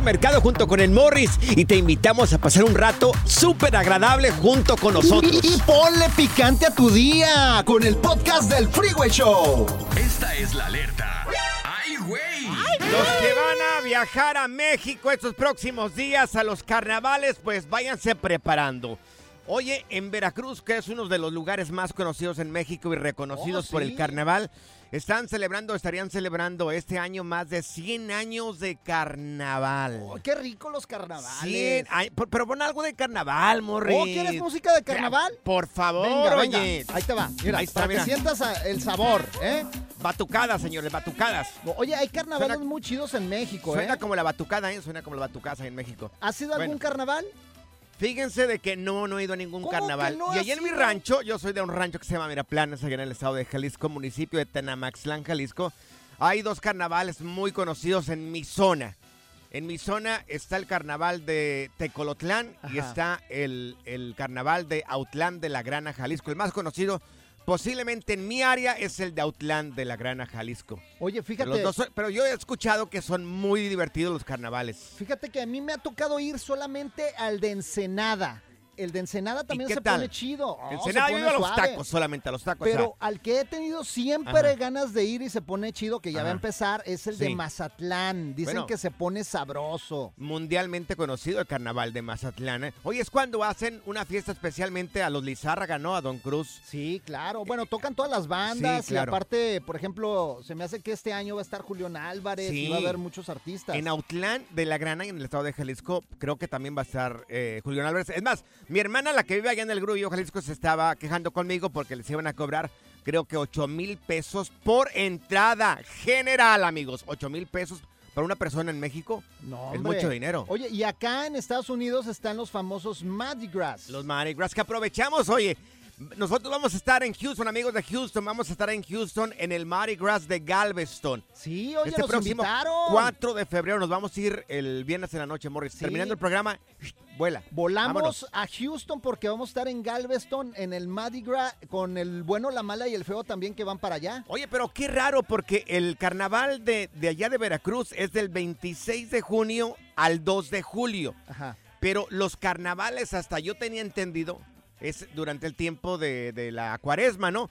Mercado junto con el Morris y te invitamos a pasar un rato súper agradable junto con nosotros. Y, ponle picante a tu día con el podcast del Freeway Show. Esta es la alerta. ¡Ay, güey! Los que van a viajar a México estos próximos días a los carnavales, pues váyanse preparando. Oye, en Veracruz, que es uno de los lugares más conocidos en México y reconocidos Oh, por el carnaval, están celebrando, estarían celebrando este año más de 100 años de carnaval. Oh, qué rico los carnavales. 100 ay, por- pero pon algo de carnaval, Morris. Oh, ¿quieres música de carnaval? Por favor, Venga, venga. oye. Ahí te va. Mira, Ahí está, para mira. que sientas el sabor, ¿eh? Batucadas, señores, batucadas. Oye, hay carnavales Suena- muy chidos en México, Suena ¿eh? como la batucada, ¿eh? Suena como la batucada en México. ¿Has ido a algún carnaval? Fíjense de que no, no he ido a ningún ¿Cómo carnaval. no y allá en mi rancho, yo soy de un rancho que se llama Miraplanes, allá en el estado de Jalisco, municipio de Tenamaxlán, Jalisco. Hay dos carnavales muy conocidos en mi zona. En mi zona está el carnaval de Tecolotlán y está el, el carnaval de Autlán de la Grana, Jalisco. El más conocido posiblemente en mi área es el de Autlán de la Grana, Jalisco. Oye, fíjate. Los dos son- pero yo he escuchado que son muy divertidos los carnavales. Fíjate que a mí me ha tocado ir solamente al de Ensenada. El de Ensenada también se tal? pone chido. Oh, Ensenada, se yo a los tacos, solamente a los tacos. Pero o sea, al que he tenido siempre Ajá. ganas de ir y se pone chido, que ya va a empezar, es el de. Mazatlán. Dicen Bueno. que se pone sabroso. mundialmente conocido el carnaval de Mazatlán. ¿eh? Hoy es cuando hacen una fiesta especialmente a los Lizárraga, ¿no? A Don Cruz. Sí, claro. Bueno, tocan todas las bandas Sí, claro. y aparte, por ejemplo, se me hace que este año va a estar Julián Álvarez y va a haber muchos artistas. En Autlán de la Grana, en el estado de Jalisco, creo que también va a estar eh, Julián Álvarez. Es más, mi hermana, la que vive allá en el Grullo, Jalisco, se estaba quejando conmigo porque les iban a cobrar, creo que 8 mil pesos por entrada general, amigos. 8 mil pesos para una persona en México. No, es mucho dinero. Oye, y acá en Estados Unidos están los famosos Mardi Gras. Los Mardi Gras que aprovechamos, oye. Nosotros vamos a estar en Houston, amigos de Houston. Vamos a estar en Houston en el Mardi Gras de Galveston. Sí, oye, este nos próximo invitaron. 4 de febrero nos vamos a ir el viernes en la noche, Morris. Sí. Terminando el programa, vuela. Volamos Vámonos. a Houston porque vamos a estar en Galveston en el Mardi Gras con el bueno, la mala y el feo también que van para allá. Oye, pero qué raro porque el carnaval de, de allá de Veracruz es del 26 de junio al 2 de julio. Ajá. Pero los carnavales, hasta yo tenía entendido, es durante el tiempo de, de la cuaresma, ¿no?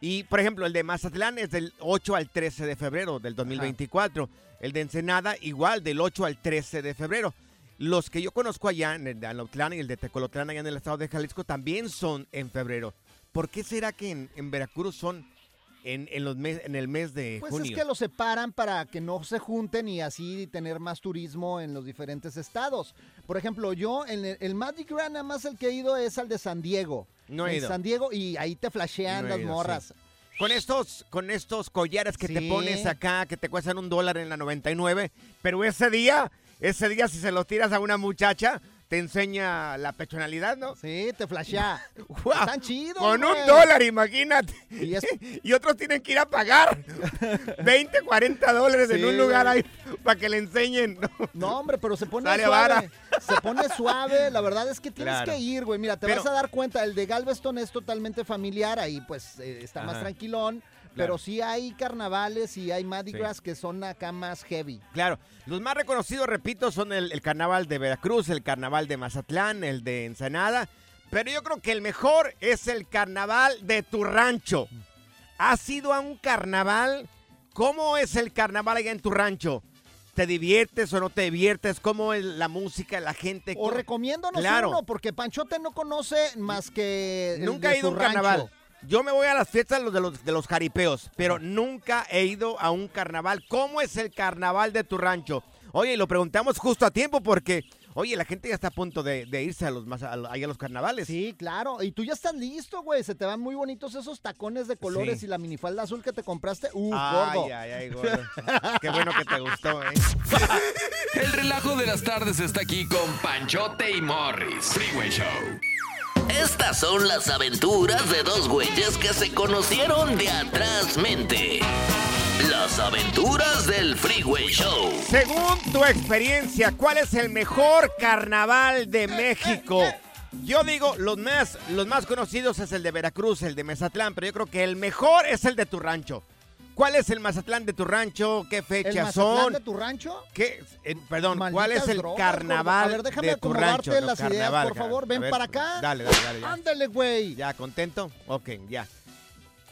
Y, por ejemplo, el de Mazatlán es del 8 al 13 de febrero del 2024. El de Ensenada, igual, del 8 al 13 de febrero. Los que yo conozco allá, en el de Anotlán y el de Tecolotlán, allá en el estado de Jalisco, también son en febrero. ¿Por qué será que en, en Veracruz son en, en los mes- en el mes de Pues junio? es que los separan para que no se junten y así tener más turismo en los diferentes estados. Por ejemplo, yo, en el, el Mardi Gras, nada más el que he ido es al de San Diego. No he en ido. San Diego y ahí te flashean No las ido, morras. Con estos, con estos collares que te pones acá, que te cuestan un dólar en la 99, pero ese día, ese día si se los tiras a una muchacha, te enseña la pechonalidad, ¿no? Sí, te flashea. ¡Guau! Están chidos, Con un dólar, imagínate. Y otros tienen que ir a pagar 20, 40 dólares en un lugar güey. ahí para que le enseñen. ¿no? No, hombre, pero se pone Sale suave. vara. Se pone suave. La verdad es que tienes Claro. que ir, güey. Mira, te Pero- vas a dar cuenta, el de Galveston es totalmente familiar, ahí pues eh, está más tranquilón. Pero sí hay carnavales y hay Mardi. Gras que son acá más heavy. Claro, los más reconocidos, repito, son el, el carnaval de Veracruz, el carnaval de Mazatlán, el de Ensenada. Pero yo creo que el mejor es el carnaval de tu rancho. ¿Has ido a un carnaval? ¿Cómo es el carnaval allá en tu rancho? ¿Te diviertes o no te diviertes? ¿Cómo es la música, la gente? O recomiéndonos Claro. uno, porque Panchote no conoce más que. Nunca he ido a un carnaval. Yo me voy a las fiestas de los, de los jaripeos, pero nunca he ido a un carnaval. ¿Cómo es el carnaval de tu rancho? Oye, y lo preguntamos justo a tiempo porque, oye, la gente ya está a punto de, de irse a los más a, ahí a los carnavales. Sí, claro. Y tú ya estás listo, güey. Se te van muy bonitos esos tacones de colores Sí. y la minifalda azul que te compraste. Uh, Ay, gordo. ay, ay, gordo. Qué bueno que te gustó, ¿eh? El relajo de las tardes está aquí con Panchote y Morris. Freeway Show. Estas son las aventuras de dos güeyes que se conocieron de atrás mente. Las aventuras del Freeway Show. Según tu experiencia, ¿cuál es el mejor carnaval de México? Yo digo, los más, los más conocidos es el de Veracruz, el de Mazatlán, pero yo creo que el mejor es el de tu rancho. ¿Cuál es el Mazatlán de tu rancho? ¿Qué ¿El fechas Mazatlán son? de tu rancho? ¿Qué? eh, perdón, ¿cuál Malditas es el drogas, carnaval gordo. A ver, déjame de tu rancho? No, las ideas, carnaval, por favor. Ven ver, para acá. Dale, dale, dale. ya. Ándale, güey. ¿Ya contento? Ok, ya.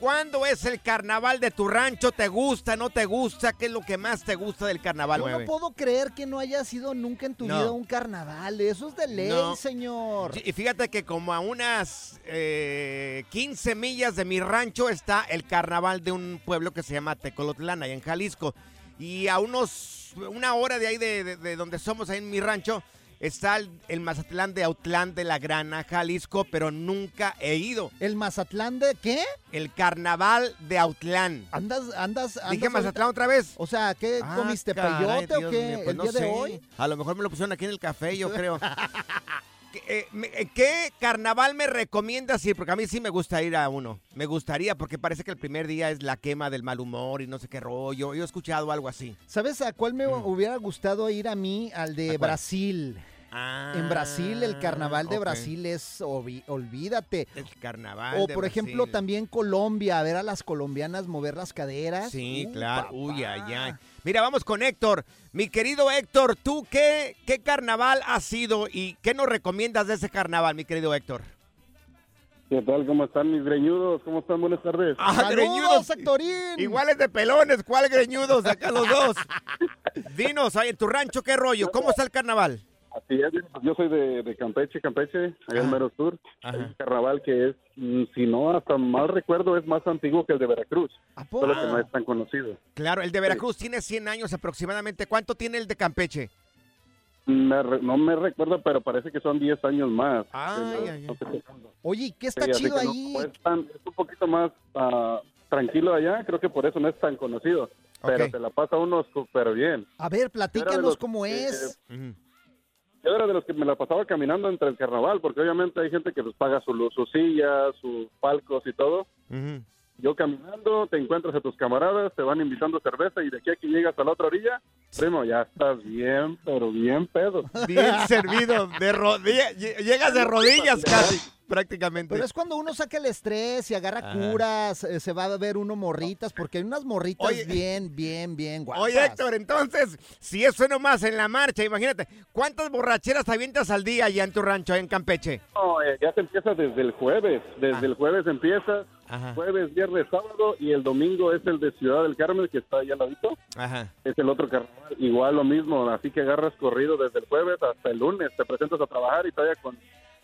¿Cuándo es el carnaval de tu rancho? ¿Te gusta, no te gusta? ¿Qué es lo que más te gusta del carnaval, Yo no puedo creer que no haya sido nunca en tu No. vida un carnaval. Eso es de ley, No. señor. Y fíjate que como a unas eh, 15 millas de mi rancho está el carnaval de un pueblo que se llama Tecolotlán, allá en Jalisco. Y a unos, una hora de ahí de, de- de donde somos, ahí en mi rancho, está el, el Mazatlán de Autlán de la Grana, Jalisco, pero nunca he ido. ¿El Mazatlán de qué? El carnaval de Autlán. ¿Andas, andas, andas ¿Dije Mazatlán ahorita- otra vez? O sea, ¿qué Ah, comiste? caray, ¿Peyote o qué? mío, pues ¿El no día de sé. hoy? A lo mejor me lo pusieron aquí en el café, yo creo. ¿Qué, eh, eh, ¿Qué carnaval me recomiendas ir? Porque a mí sí me gusta ir a uno. Me gustaría, porque parece que el primer día es la quema del mal humor y no sé qué rollo. Yo he escuchado algo así. ¿Sabes a cuál me hubiera gustado ir a mí? Al Mm. ¿A de cuál? Brasil. En Brasil, el carnaval de Ah. Brasil es, olvídate. El carnaval. O de por ejemplo Brasil. también Colombia, a ver a las colombianas mover las caderas. Sí, Uh, claro. papá. Uy, ay, ay. Mira, vamos con Héctor. Mi querido Héctor, ¿tú qué, qué carnaval has sido y qué nos recomiendas de ese carnaval, mi querido Héctor? ¿Qué tal? ¿Cómo están mis greñudos? ¿Cómo están? Buenas tardes. Ah, ¡Saludos, greñudos. Héctorín! Iguales de pelones, ¿cuál greñudos? Acá los dos. Dinos, ahí en tu rancho, ¿qué rollo? ¿Cómo está el carnaval? Así es, yo soy de, de Campeche, Campeche, allá en. Mero Sur. Ajá. Hay un carnaval que es, mm, si no, hasta mal recuerdo, es más antiguo que el de Veracruz. Solo que no es tan conocido. Claro, el de Veracruz tiene 100 años aproximadamente. ¿Cuánto tiene el de Campeche? Me re- no me recuerdo, pero parece que son 10 años más. Ay, no- ay, tanto. Oye, ¿qué está Sí, chido ahí? no es, tan- es un poquito más ah, tranquilo allá, creo que por eso no es tan conocido. Pero se la pasa uno súper bien. A ver, platícanos los cómo es. Ujú. Yo era de los que me la pasaba caminando entre el carnaval, porque obviamente hay gente que pues paga su, luz, sus sillas, sus palcos y todo. Yo caminando, te encuentras a tus camaradas, te van invitando cerveza y de aquí a que llegas a la otra orilla, primo, ya estás bien, pero bien pedo. Bien servido, de rodillas. Llegas de rodillas casi, prácticamente. Pero es cuando uno saca el estrés y agarra Ajá. curas, eh, se va a ver uno morritas, porque hay unas morritas Oye. bien, bien, bien guapas. Oye, Héctor, entonces, si eso nomás en la marcha, imagínate, ¿cuántas borracheras te avientas al día allá en tu rancho, en Campeche? No, eh, ya te empieza desde el jueves, desde Ah. el jueves empiezas, Ajá. jueves, viernes, sábado y el domingo es el de Ciudad del Carmen que está allá al ladito, Ajá. es el otro carnaval, igual lo mismo, así que agarras corrido desde el jueves hasta el lunes, te presentas a trabajar y todavía con,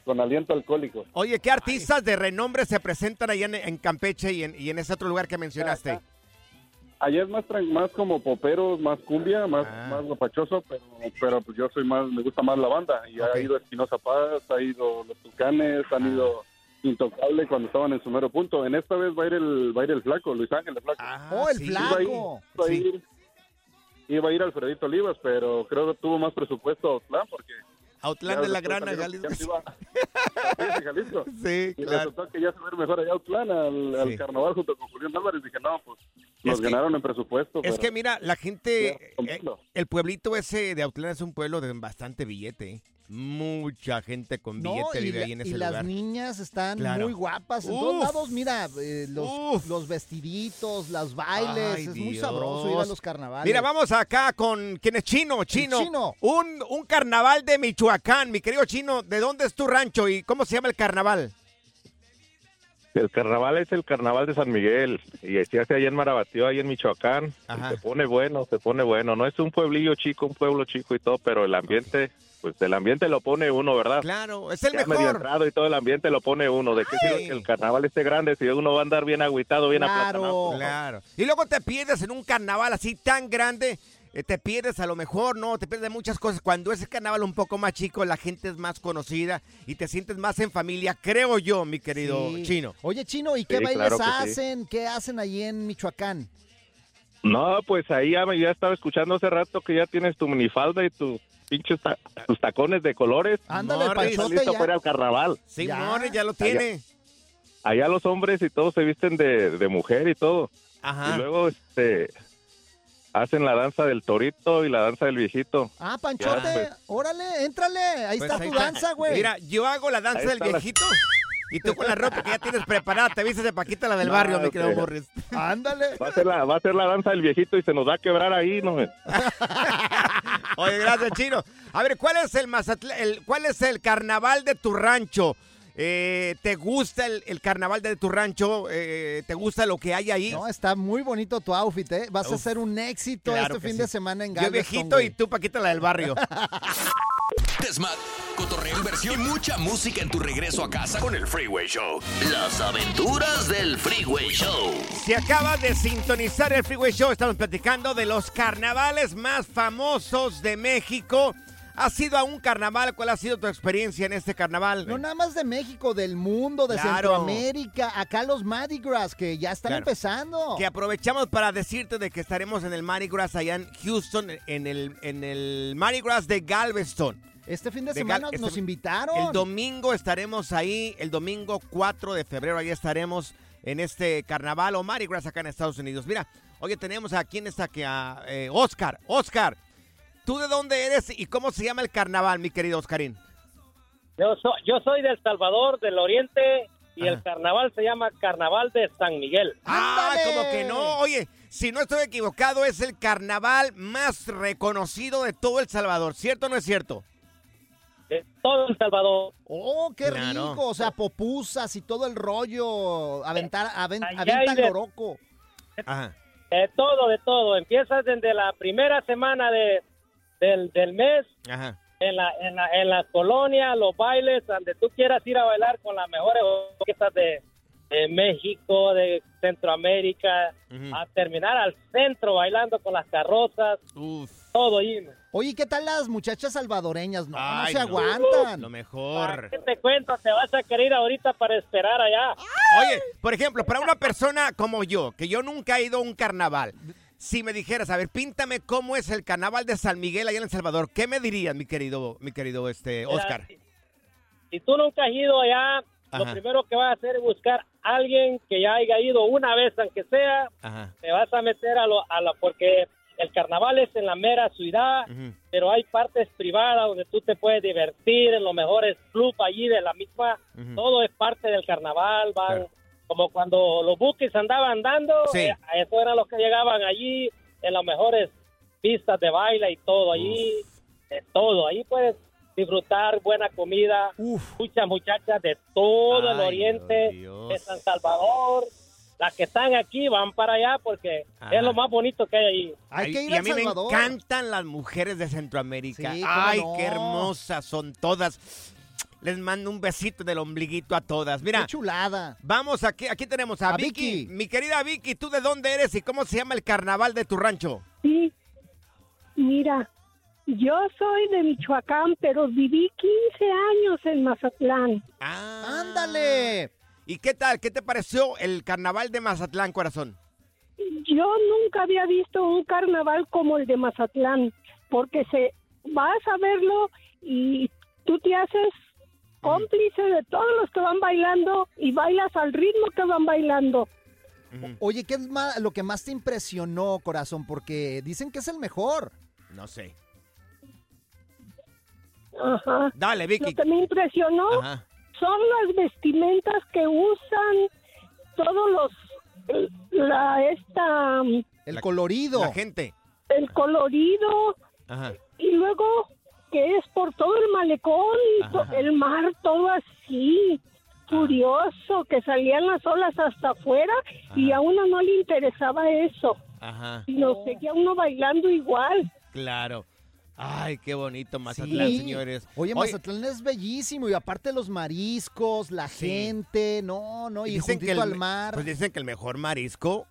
con aliento alcohólico. Oye, ¿qué artistas de renombre se presentan allá en, en Campeche y en, y en ese otro lugar que mencionaste? Allá es más tran- más como poperos, más cumbia, más, Ah. más guapachoso, pero, pero pues yo soy más, me gusta más la banda. Y ha ido Espinoza Paz, ha ido Los Tucanes, han Ah. ido intocable cuando estaban en su mero punto. En esta vez va a ir el, va a ir el flaco, Luis Ángel, el flaco. oh, el sí. Iba a ir, flaco. iba a Sí. ir, iba a ir Alfredito Olivas, pero creo que tuvo más presupuesto Autlán porque... Autlán ya de la Grana, Jalisco. ya se iba- Sí, sí, Jalisco. Sí, Y claro. resultó que ya se mejor allá Autlán, al, carnaval junto con Julián Álvarez. Dije, no, pues nos ganaron en presupuesto. Es pero- que mira, la gente, eh, el pueblito ese de Autlán es un pueblo de bastante billete. ¿eh? Mucha gente con No, billete y, vive la- ahí en y ese las lugar. niñas están Claro. muy guapas. En Uf. todos lados, mira, eh, los, vestiditos, los bailes. Ay, es muy sabroso ir a los carnavales. Mira, vamos acá con quién es Chino, Chino. Chino. Un, un carnaval de Michoacán, mi querido Chino. ¿De dónde es tu rancho y cómo se llama el carnaval? El carnaval es el carnaval de San Miguel y se hace allá en Marabatío, ahí en Michoacán. Ajá. Y se pone bueno, se pone bueno. No es un pueblillo chico, un pueblo chico y todo, pero el ambiente, pues el ambiente lo pone uno, ¿verdad? Claro, es el Ya medio mejor. entrado y todo el ambiente lo pone uno. ¿De qué sirve que el carnaval esté grande si uno va a andar bien agüitado, bien aplatanado? Claro. Y luego te pierdes en un carnaval así tan grande. Eh, Te pierdes a lo mejor, ¿no? Te pierdes muchas cosas. Cuando es el carnaval un poco más chico, la gente es más conocida y te sientes más en familia, creo yo, mi querido Sí. Chino. Oye, Chino, ¿y qué Sí, bailes claro que sí. hacen? ¿Qué hacen allí en Michoacán? No, pues ahí ya, me- ya estaba escuchando hace rato que ya tienes tu minifalda y tus pinches ta- tus tacones de colores. Ándale, el panchote listo ya. para al carnaval. Sí, Ya. Ya lo tiene. Allá los hombres y todos se visten de, de mujer y todo. Ajá. Y luego este hacen la danza del torito y la danza del viejito. Ah, Panchote, Ya, pues. órale, éntrale. Ahí Pues está ahí tu danza, güey. Mira, yo hago la danza Ahí del la- viejito y tú con la ropa que ya tienes preparada. Te vistes de Paquita, la del No, barrio, mi querido Morris. Ándale. Va a ser la, va a ser la danza del viejito y se nos va a quebrar ahí, ¿no? Oye, gracias, Chino. A ver, ¿cuál es el Mazatl- el, cuál es el carnaval de tu rancho? Eh, ¿Te gusta el, el carnaval de tu rancho? Eh, ¿Te gusta lo que hay ahí? No, está muy bonito tu outfit, ¿eh? Vas a ser un éxito claro este fin sí. de semana en Yo Galveston, viejito güey. y tú, Paquita, la del barrio. Desmat, cotorreo, inversión y mucha música en tu regreso a casa con el Freeway Show. Las aventuras del Freeway Show. Si acabas de sintonizar el Freeway Show, estamos platicando de los carnavales más famosos de México. ¿Has ido a un carnaval? ¿Cuál ha sido tu experiencia en este carnaval? No nada más de México, del mundo, de Claro. Centroamérica, acá los Mardi Gras que ya están Claro. empezando. Que aprovechamos para decirte de que estaremos en el Mardi Gras allá en Houston, en el, en el Mardi Gras de Galveston. Este fin de De semana este- nos invitaron. El domingo estaremos ahí, el domingo 4 de febrero, ahí estaremos en este carnaval o Mardi Gras acá en Estados Unidos. Mira, oye, tenemos a quién está aquí, a eh, Oscar. Oscar, ¿tú de dónde eres y cómo se llama el carnaval, mi querido Oscarín? Yo, soy yo soy del Salvador, del Oriente, y Ajá. el carnaval se llama Carnaval de San Miguel. Ah, ¡Ándale! como que no. Oye, si no estoy equivocado, es el carnaval más reconocido de todo El Salvador. ¿Cierto o no es cierto? De todo El Salvador. Oh, qué Claro. rico. O sea, popusas y todo el rollo. Aventar, aven- de- loroco. Ajá. De todo, de todo. Empiezas desde la primera semana de, del, del mes, Ajá. en la, en, la, en la colonia, los bailes, donde tú quieras ir a bailar con las mejores orquestas de, de México, de Centroamérica, a terminar al centro bailando con las carrozas, Uf. todo ahí. Oye, ¿qué tal las muchachas salvadoreñas? No, se no. aguantan. Lo ¿Para mejor. qué te cuento? Te vas a querer ir ahorita para esperar allá. Oye, por ejemplo, para una persona como yo, que yo nunca he ido a un carnaval, si me dijeras, a ver, píntame cómo es el carnaval de San Miguel allá en El Salvador, ¿qué me dirías, mi querido, mi querido este Mira, Oscar? si- Si tú nunca has ido allá, Ajá. lo primero que vas a hacer es buscar a alguien que ya haya ido una vez, aunque sea. Ajá. Te vas a meter a lo, a la, porque el carnaval es en la mera ciudad, pero hay partes privadas donde tú te puedes divertir en los mejores clubs allí de la misma. Todo es parte del carnaval, van. Claro. Como cuando los buques andaban dando, Sí. eh, a eso eran los que llegaban allí en las mejores pistas de baile y todo allí, de todo. Ahí puedes disfrutar buena comida, Uf. muchas muchachas de todo el oriente, Dios. de San Salvador. Las que están aquí van para allá porque Ajá. es lo más bonito que hay allí. Hay que ir y a a mí Salvador. me encantan las mujeres de Centroamérica. Sí, ¿cómo Ay, no? qué hermosas son todas. Les mando un besito del ombliguito a todas. Qué Mira, chulada. vamos aquí, aquí tenemos a, A Vicky. Vicky. Mi querida Vicky, ¿tú de dónde eres y cómo se llama el carnaval de tu rancho? Sí, mira, Yo soy de Michoacán, pero viví 15 años en Mazatlán. Ah. ¡Ándale! ¿Y qué tal? ¿Qué te pareció el carnaval de Mazatlán, corazón? Yo nunca había visto un carnaval como el de Mazatlán, porque se vas a verlo y tú te haces cómplice de todos los que van bailando y bailas al ritmo que van bailando. Oye, ¿qué es lo que más te impresionó, corazón? Porque dicen que es el mejor. No sé. Ajá. Dale, Vicky. Lo que me impresionó Ajá. son las vestimentas que usan todos los la esta El colorido. La gente. el colorido Ajá. y luego que es por todo el malecón y Ajá. el mar todo así furioso que salían las olas hasta afuera y a uno no le interesaba eso Ajá. sino seguía uno bailando igual Claro. Ay, qué bonito Mazatlán, Sí. señores. Oye, Mazatlán es bellísimo y aparte los mariscos, la gente, no, no, y, dicen que el, al mar. Pues dicen que el mejor marisco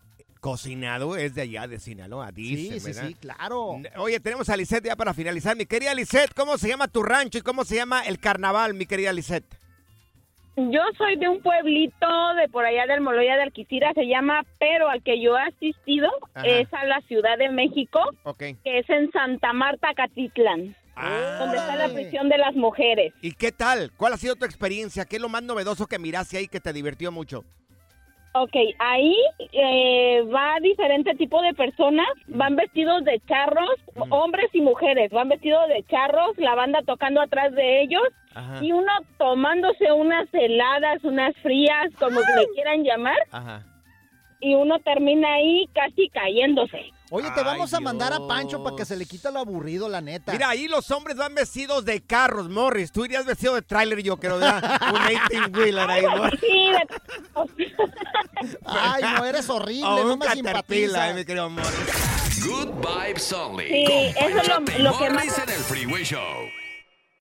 cocinado es de allá, de Sinaloa, dicen, sí, sí, ¿verdad? sí, claro. Oye, tenemos a Lisette ya para finalizar. Mi querida Lisette, ¿cómo se llama tu rancho y cómo se llama el carnaval, mi querida Lisette? Yo soy de un pueblito de por allá del Moloya de Alquicira, se llama, pero al que yo he asistido Ajá. es a la Ciudad de México, que es en Santa Marta, Catitlán, donde está la prisión de las mujeres. ¿Y qué tal? ¿Cuál ha sido tu experiencia? ¿Qué es lo más novedoso que miraste ahí que te divirtió mucho? Ok, ahí eh, va diferente tipo de personas, van vestidos de charros, hombres y mujeres, van vestidos de charros, la banda tocando atrás de ellos Ajá. y uno tomándose unas heladas, unas frías, como le quieran llamar, Ajá. Y uno termina ahí casi cayéndose. Oye, te Ay, vamos a mandar a Pancho para que se le quita lo aburrido, la neta. Mira, ahí los hombres van vestidos de carros, Morris. Tú irías vestido de tráiler, yo creo, ¿verdad? Un 18 wheeler ahí, Morris. Sí, Ay, no, eres horrible, O no un me simpatizas. eh, mi querido Morris. Good vibes only. Sí, con eso es lo- y que más- en el Freeway Show.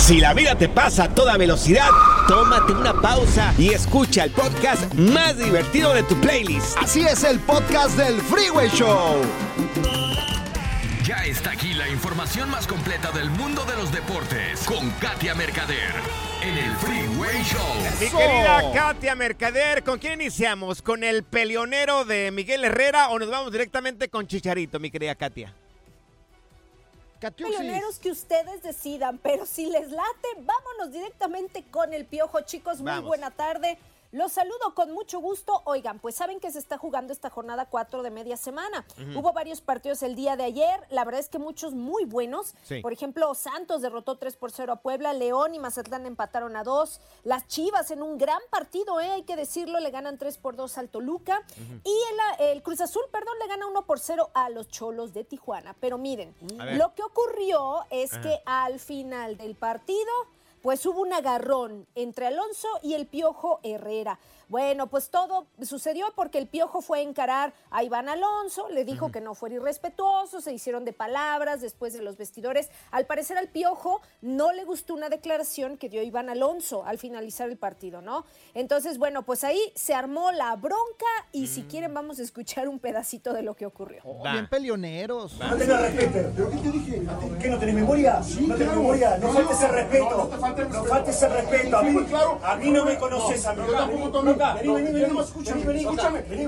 Si la vida te pasa a toda velocidad, tómate una pausa y escucha el podcast más divertido de tu playlist. Así es el podcast del Freeway Show. Ya está aquí la información más completa del mundo de los deportes con Katia Mercader en el Freeway Show. Mi querida Katia Mercader, ¿con quién iniciamos? ¿Con el peleonero de Miguel Herrera o nos vamos directamente con Chicharito, mi querida Katia? Pioneros que ustedes decidan, pero si les late, vámonos directamente con el piojo, chicos. Muy buena tarde. Los saludo con mucho gusto. Oigan, pues saben que se está jugando esta jornada 4 de media semana. Hubo varios partidos el día de ayer. La verdad es que muchos muy buenos. Sí. Por ejemplo, Santos derrotó 3 por 0 a Puebla. León y Mazatlán empataron a 2. Las Chivas en un gran partido, ¿eh? hay que decirlo, le ganan 3 por 2 al Toluca. Y el, el Cruz Azul, perdón, le gana 1 por 0 a los Cholos de Tijuana. Pero miren, lo que ocurrió es Ajá. que al final del partido, pues hubo un agarrón entre Alonso y el Piojo Herrera. Bueno, pues todo sucedió porque el Piojo fue a encarar a Iván Alonso, le dijo que no fuera irrespetuoso, se hicieron de palabras después de los vestidores. Al parecer al Piojo no le gustó una declaración que dio Iván Alonso al finalizar el partido, ¿no? Entonces, bueno, pues ahí se armó la bronca y si quieren vamos a escuchar un pedacito de lo que ocurrió. Bien peleoneros. No te lo respeto. ¿Pero qué te dije? ¿Qué no tenés memoria? no tenés memoria. No faltes el respeto. No faltes el respeto. A mí, a mí no me conoces a mí. Acá. Vení, vení, vení, escúchame, vení, escúchame. Vení.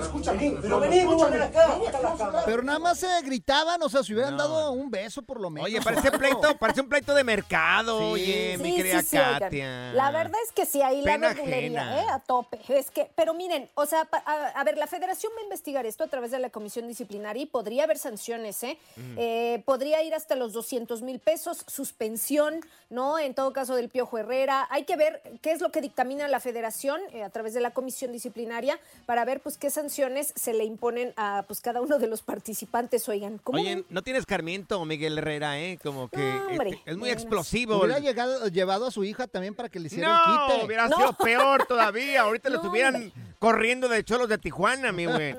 Escúchame. Pero vení, ver acá. Pero nada más se gritaban, o sea, si hubieran dado un beso por lo menos. Oye, parece pleito, parece un pleito de mercado, oye, mi querida. Katia. La verdad es que sí, ahí la verdulería. ¿eh? A tope. Es que, pero miren, o sea, pa- a, ver, la federación va a investigar esto a través de la comisión disciplinaria y podría haber sanciones, ¿eh? Eh, podría ir hasta los 200 mil pesos, suspensión, ¿no? En todo caso del Piojo Herrera. Hay que ver qué es lo que dictamina la federación eh, a través de la comisión disciplinaria para ver, pues, qué sanciones se le imponen a, pues, cada uno de los participantes, oigan. ¿Cómo Oye, no tiene escarmiento Miguel Herrera, ¿eh? Como que hombre, este, es muy explosivo. Hubiera llegado, llevado a su hija también para que le hiciera el No, quite. hubiera sido peor todavía. Ahorita lo No, estuvieran corriendo de cholos de Tijuana, mi güey.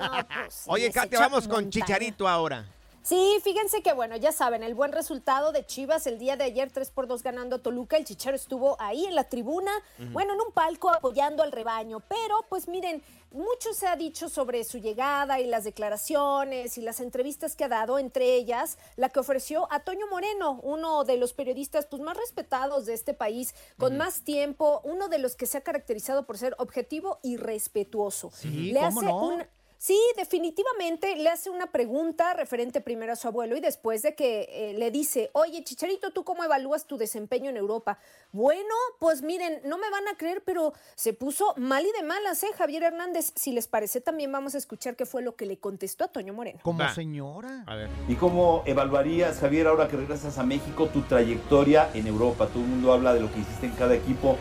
Oye, les Katia, vamos con. Chicharito ahora. Sí, fíjense que bueno, ya saben, el buen resultado de Chivas el día de ayer 3 por 2 ganando a Toluca, el Chicharo estuvo ahí en la tribuna, bueno, en un palco apoyando al rebaño, pero pues miren, mucho se ha dicho sobre su llegada y las declaraciones y las entrevistas que ha dado, entre ellas la que ofreció a Toño Moreno, uno de los periodistas pues más respetados de este país, con más tiempo, uno de los que se ha caracterizado por ser objetivo y respetuoso. Sí, Le ¿cómo hace no? un Sí, definitivamente le hace una pregunta referente primero a su abuelo y después de que eh, le dice, oye Chicharito, ¿tú cómo evalúas tu desempeño en Europa? Bueno, pues miren, no me van a creer, pero se puso mal y de malas, ¿eh? Javier Hernández, si les parece, también vamos a escuchar qué fue lo que le contestó a Toño Moreno. Como señora. A ver. ¿Y cómo evaluarías, Javier, ahora que regresas a México, tu trayectoria en Europa? Todo el mundo habla de lo que hiciste en cada equipo.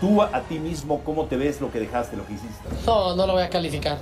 Tú a, a ti mismo, ¿cómo te ves lo que dejaste, lo que hiciste? No, no lo voy a calificar.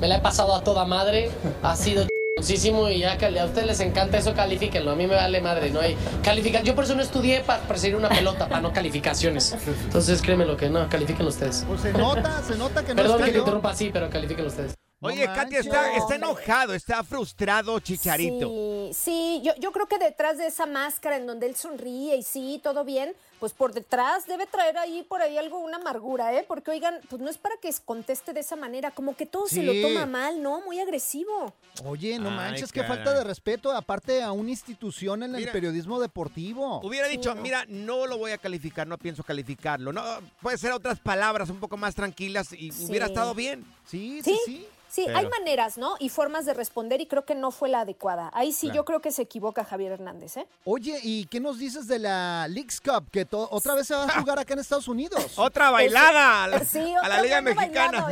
Me la he pasado a toda madre. Ha sido muchísimo y ya que a ustedes les encanta eso, califíquenlo. A mí me vale madre, no hay calificar. Yo por eso no estudié para perseguir una pelota, para no calificaciones. Entonces créeme lo que no, califiquen ustedes. Pues se nota, se nota que no Perdón que te interrumpa así, pero califiquen ustedes. Oye, Katia, está, está enojado, está frustrado Chicharito. Sí, sí, yo, yo creo que detrás de esa máscara en donde él sonríe y sí, todo bien, pues por detrás debe traer ahí por ahí algo, una amargura, ¿eh? Porque oigan, pues no es para que conteste de esa manera, como que todo se lo Sí. toma mal, ¿no? Muy agresivo. Oye, no Ay, manches, qué falta de respeto, aparte a una institución en el periodismo deportivo. Hubiera dicho, mira, no lo voy a calificar, no pienso calificarlo. No, puede ser otras palabras un poco más tranquilas y Sí. hubiera estado bien. Sí, Sí, sí, Pero- hay maneras, ¿no? Y formas de responder y creo que no fue la adecuada. Ahí sí Claro. yo creo que se equivoca Javier Hernández, ¿eh? Oye, ¿y qué nos dices de la Leagues Cup? Que otra vez se va a jugar acá en Estados Unidos. Otra bailada a la- Sí, a la otra Liga Mexicana.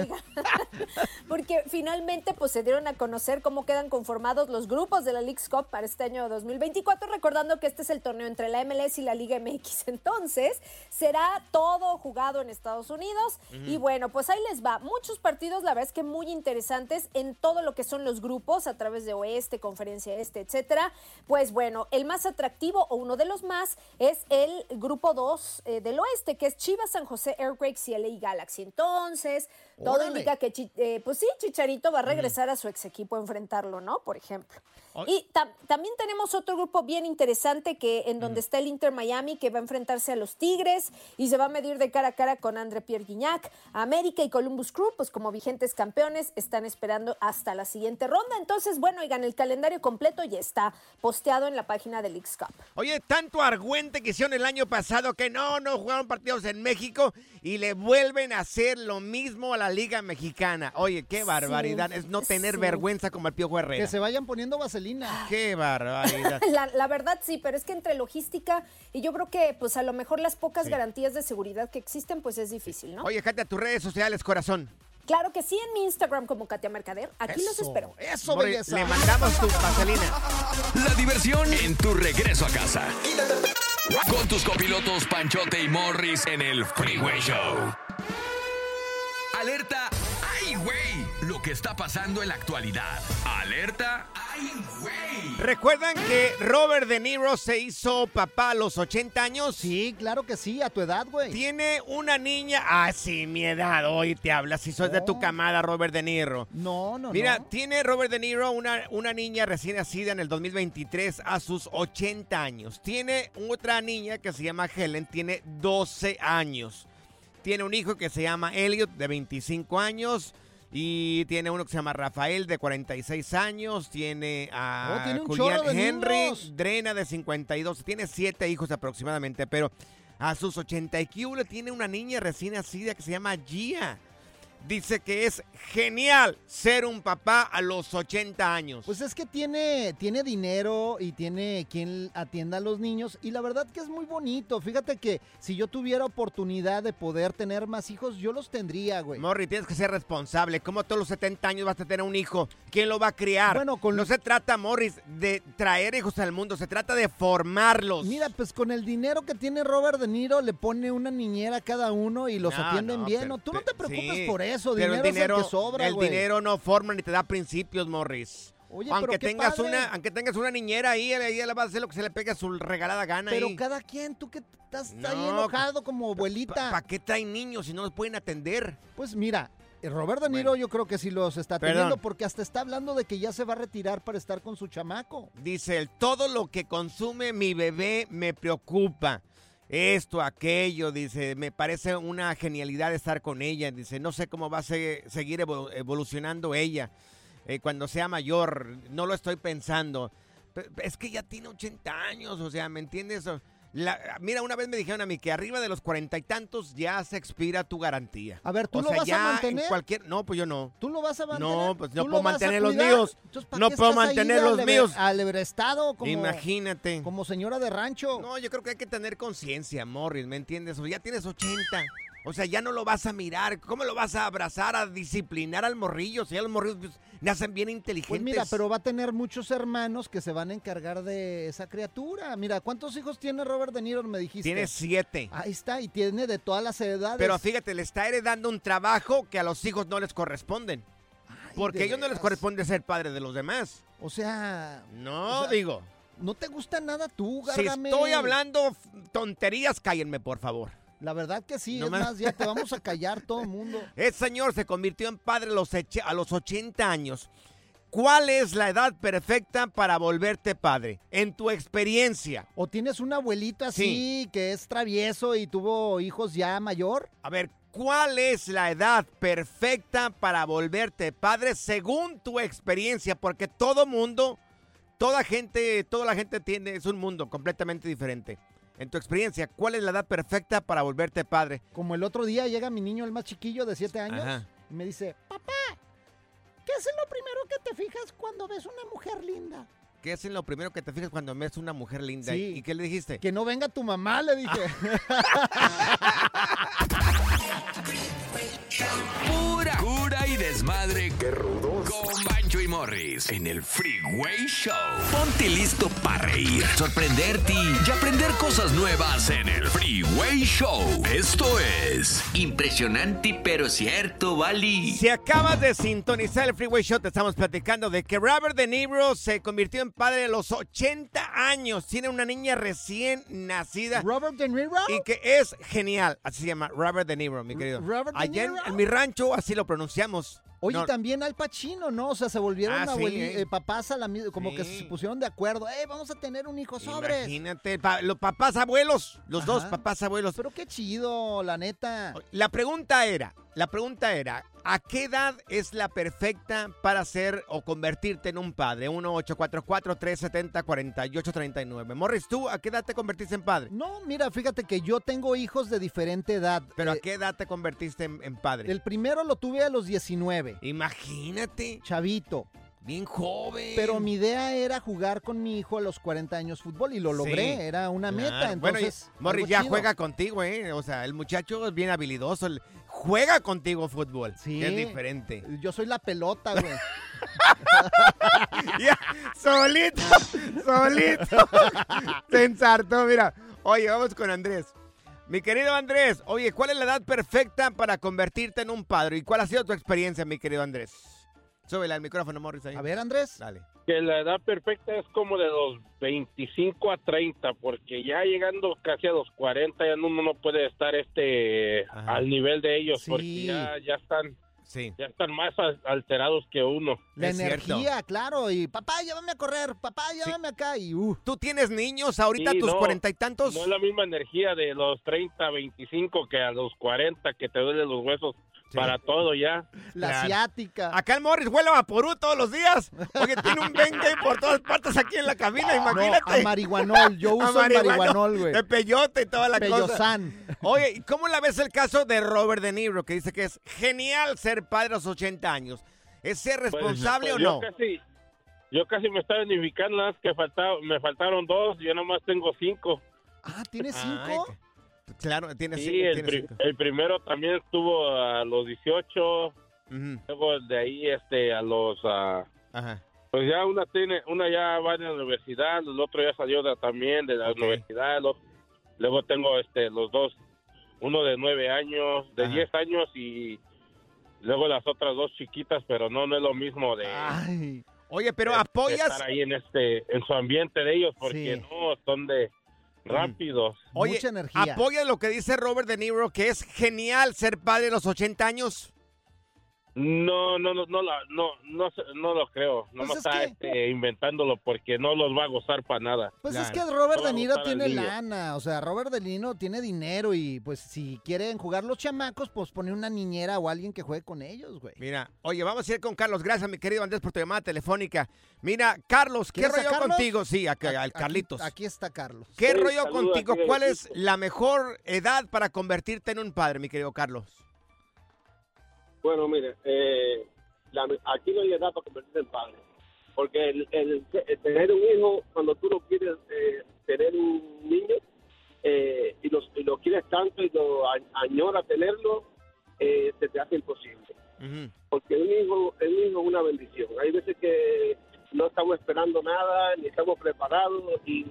Porque finalmente pues se dieron a conocer cómo quedan conformados los grupos de la League's Cup para este año 2024, recordando que este es el torneo entre la MLS y la Liga MX. Entonces, será todo jugado en Estados Unidos y bueno, pues ahí les va. Muchos partidos, la verdad es que muy interesantes en todo lo que son los grupos a través de Oeste, Conferencia Este, etcétera. Pues bueno, el más atractivo o uno de los más es el grupo 2 eh, del Oeste, que es Chivas, San José, Airquakes y LA Galaxy. Entonces, todo Órale. indica que, eh, pues sí, Chicharito va a regresar a su ex equipo a enfrentarlo, ¿no? Por ejemplo. Y tam- también tenemos otro grupo bien interesante que en donde está el Inter Miami que va a enfrentarse a los Tigres y se va a medir de cara a cara con André Pierre Guignac. América y Columbus Crew, pues como vigentes campeones, están esperando hasta la siguiente ronda. Entonces, bueno, oigan, el calendario completo ya está posteado en la página del Leagues Cup. Oye, tanto argüente que hicieron el año pasado que no, no jugaron partidos en México y le vuelven a hacer lo mismo a la Liga Mexicana. Oye, qué barbaridad. es no tener sí. vergüenza como el Piojo Herrera. Que se vayan poniendo vaselina. Qué barbaridad. La, la verdad sí, pero es que entre logística y yo creo que pues a lo mejor las pocas Sí. garantías de seguridad que existen pues es difícil, ¿no? Oye, Katia, tus redes sociales, corazón. Claro que sí, en mi Instagram como Katia Mercader. Aquí los espero. Eso, Hombre, Le mandamos tu vaselina. La diversión en tu regreso a casa. Con tus copilotos Panchote y Morris en el Freeway Show. Alerta. ¡Ay, güey! Lo que está pasando en la actualidad. Alerta. ¡Ay, güey! ¿Recuerdan que Robert De Niro se hizo papá a los 80 años? Sí, claro que sí, a tu edad, güey. Tiene una niña. Ah, sí, mi edad. Hoy te hablas. Si sos de tu camada, Robert De Niro. No, no, Mira, no. tiene Robert De Niro una, una niña recién nacida en el 2023 a sus 80 años. Tiene otra niña que se llama Helen, tiene 12 años. Tiene un hijo que se llama Elliot, de 25 años. Y tiene uno que se llama Rafael, de 46 años. Tiene a Oh, tiene de Henry, niños. Drena, de 52. Tiene siete hijos aproximadamente, pero a sus 80 y tiene una niña recién nacida que se llama Gia. Dice que es genial ser un papá a los 80 años. Pues es que tiene, tiene dinero y tiene quien atienda a los niños y la verdad que es muy bonito. Fíjate que si yo tuviera oportunidad de poder tener más hijos, yo los tendría, güey. Morri, tienes que ser responsable. ¿Cómo a todos los 70 años vas a tener un hijo? ¿Quién lo va a criar? Bueno, con- No se trata, Morris, de traer hijos al mundo, se trata de formarlos. Mira, pues con el dinero que tiene Robert De Niro le pone una niñera a cada uno y los No, atienden no, bien. pero- ¿no? Tú no te preocupes Sí, por eso, pero dinero, el dinero, es el que sobra, el güey. dinero no forma ni te da principios, Morris. Oye, aunque pero tengas padre. una, aunque tengas una niñera ahí, ella, le va a hacer lo que se le pegue a su regalada gana Pero ahí. cada quien, tú que estás ahí No, enojado como abuelita. ¿Para qué traen niños si no los pueden atender? Pues mira, eh, Robert De Niro yo creo que sí los está Perdón. atendiendo porque hasta está hablando de que ya se va a retirar para estar con su chamaco. Dice él, todo lo que consume mi bebé me preocupa. Esto, aquello, dice, me parece una genialidad estar con ella. Dice, no sé cómo va a se- seguir evolu- evolucionando ella eh, cuando sea mayor. No lo estoy pensando. Pe- Es que ya tiene 80 años, o sea, ¿me entiendes? La- mira, una vez me dijeron a mí que arriba de los cuarenta y tantos ya se expira tu garantía. A ver, ¿tú o lo sea, vas a ya en mantener? cualquier... No, pues yo no. ¿Tú lo vas a mantener? No, pues no ¿Tú puedo a mantener los míos. Entonces, ¿para No puedo mantener los míos. Alebrestado como, Imagínate. como señora de rancho. No, yo creo que hay que tener conciencia, Morris, ¿me entiendes? O ya tienes 80. O sea, ya no lo vas a mirar. ¿Cómo lo vas a abrazar, a disciplinar al morrillo? Si ya los morrillos pues, nacen bien inteligentes. Pues mira, pero va a tener muchos hermanos que se van a encargar de esa criatura. Mira, ¿cuántos hijos tiene Robert De Niro? Me dijiste. Tiene siete. Ahí está, y tiene de todas las edades. Pero fíjate, le está heredando un trabajo que a los hijos no les corresponden. Porque a ellos no les corresponde ser padre de los demás. O sea... No, o sea, digo. ¿No te gusta nada tú, Si Gargamel? estoy hablando tonterías, cállenme, por favor. La verdad que sí, No es me- más, ya te vamos a callar todo el mundo. El señor se convirtió en padre a los, a los 80 años. ¿Cuál es la edad perfecta para volverte padre? En tu experiencia. ¿O tienes un abuelito así que es travieso y tuvo hijos ya mayor? A ver, ¿cuál es la edad perfecta para volverte padre según tu experiencia? Porque todo mundo, toda gente, toda la gente tiene, es un mundo completamente diferente. En tu experiencia, ¿cuál es la edad perfecta para volverte padre? Como el otro día llega mi niño, el más chiquillo de 7 años, Ajá. y me dice, papá, ¿qué es lo primero que te fijas cuando ves una mujer linda? ¿Qué es en lo primero que te fijas cuando ves una mujer linda? Sí. ¿Y qué le dijiste? Que no venga tu mamá, le dije. Pura cura y desmadre. Qué rudos. Y Morris en el Freeway Show. Ponte listo para reír, sorprenderte y aprender cosas nuevas en el Freeway Show. Esto es Impresionante pero cierto, Bali. Si acabas de sintonizar el Freeway Show, te estamos platicando de que Robert De Niro se convirtió en padre a los 80 años. Tiene una niña recién nacida. ¿Robert De Niro? Y que es genial. Así se llama, Robert De Niro, mi querido. Robert De Allá en, Niro. en mi rancho así lo pronunciamos. Oye, No, también Al Pacino, ¿no? O sea, se volvieron Ah, sí, abueli- eh. eh, papás a la como que se pusieron de acuerdo. ¡Eh, vamos a tener un hijo sobres! Imagínate, pa- los papás abuelos, los dos papás abuelos. Pero qué chido, la neta. La pregunta era, la pregunta era, ¿a qué edad es la perfecta para ser o convertirte en un padre? 1-844-370-4839. Morris, ¿tú a qué edad te convertiste en padre? No, mira, fíjate que yo tengo hijos de diferente edad. ¿Pero a Eh, qué edad te convertiste en, en padre? El primero lo tuve a los 19. Imagínate. Chavito. Bien joven. Pero mi idea era jugar con mi hijo a los 40 años fútbol y lo logré, Sí. era una meta, Claro. Bueno, entonces... y- Morris ya chido. juega contigo, ¿eh? O sea, el muchacho es bien habilidoso. el- juega contigo fútbol. Sí. Es diferente. Yo soy la pelota, güey. Ya, solito, solito. Se ensartó, mira. Oye, vamos con Andrés. Mi querido Andrés, oye, ¿cuál es la edad perfecta para convertirte en un padre? ¿Y cuál ha sido tu experiencia, mi querido Andrés? Súbele al micrófono, Morris. Ahí. A ver, Andrés. Dale. que la edad perfecta es como de los 25 a 30, porque ya llegando casi a los 40 ya uno no puede estar este Ajá. al nivel de ellos, Sí. porque ya, ya están Sí. ya están más al- alterados que uno. La Es cierto. energía, claro. Y papá, llévame a correr. Papá, llévame acá. Y uh, ¿Tú tienes niños ahorita, Sí, tus no, cuarenta y tantos? No es la misma energía de los 30, 25 que a los 40 que te duelen los huesos para todo ya. La Claro. asiática. Acá el Morris huele a vaporú todos los días. Oye, tiene un Bengay por todas partes aquí en la cabina, imagínate. a marihuanol. Yo uso el marihuanol, güey. De peyote y toda la Peyosán. cosa. Oye, ¿y cómo la ves el caso de Robert De Niro, que dice que es genial ser padre a los 80 años? ¿Es ser Pues, responsable pues, o yo no? Casi, yo casi me estaba identificando, nada más que faltaba, me faltaron dos, yo nomás tengo cinco. Ah, ¿tienes cinco? Claro, tiene Sí, cinco. el, tiene pri- cinco. el primero también estuvo a los 18, luego de ahí este a los... ah, Ajá. Pues ya una tiene, una ya va en la universidad, el otro ya salió de- también de la universidad, luego tengo este los dos, uno de nueve años, de Ajá. diez años y luego las otras dos chiquitas, pero no, no es lo mismo de... Oye, pero de apoyas... estar ahí en este en su ambiente de ellos porque Sí. no son de rápidos Oye, ¿apoyas lo que dice Robert De Niro, que es genial ser padre a los 80 años? No no no no la- no no no lo creo no Pues es está que- este, inventándolo porque no los va a gozar para nada Pues es que Robert No De Niro tiene lana, o sea, Robert De Niro tiene dinero y pues si quieren jugar los chamacos, pues pone una niñera o alguien que juegue con ellos, güey. Mira, oye, vamos a ir con Carlos. Gracias, mi querido Andrés, por tu llamada telefónica. Mira, Carlos, ¿qué ¿Quieres a rollo Carlos? contigo? Sí, acá, al Aquí- Carlitos. Aquí, está Carlos. ¿Qué Sí, rollo contigo? ¿Cuál es la mejor edad para convertirte en un padre, mi querido Carlos? Bueno, mire, eh, la- aquí no hay edad para convertirse en padre. Porque el, el- el tener un hijo, cuando tú no quieres eh, tener un niño eh, y, los- y lo quieres tanto y lo añora tenerlo, eh, se te hace imposible. Porque un hijo, un hijo es una bendición. Hay veces que no estamos esperando nada, ni estamos preparados y,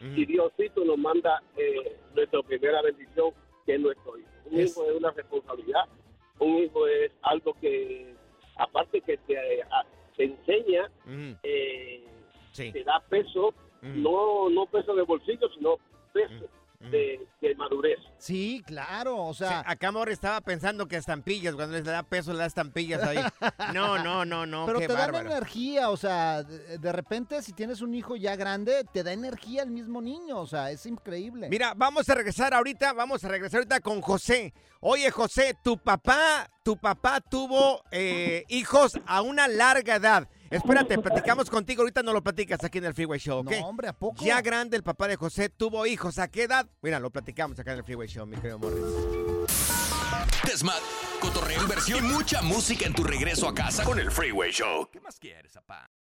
y Diosito nos manda eh, nuestra primera bendición, que es nuestro hijo. Un Es- hijo es una responsabilidad, un hijo es algo que, aparte que te, enseña, eh, te da peso, no, no peso de bolsillo, sino peso de, de madurez. Sí, claro, o sea... acá Morris estaba pensando que estampillas, cuando les da peso, le da estampillas ahí. No, no, no, no, Pero qué te dan energía, o sea, de, de repente si tienes un hijo ya grande, te da energía el mismo niño, o sea, es increíble. Mira, vamos a regresar ahorita, vamos a regresar ahorita con José. Oye, José, tu papá, tu papá tuvo eh, hijos a una larga edad. Espérate, platicamos contigo, ahorita no lo platicas aquí en el Freeway Show, ¿ok? No, hombre, ¿a poco? Ya grande el papá de José tuvo hijos, ¿a qué edad? Mira, lo platicamos acá en el Freeway Show, mi querido Morris. Desmad, cotorreo, inversión y mucha música en tu regreso a casa con el Freeway Show. ¿Qué más quieres, papá?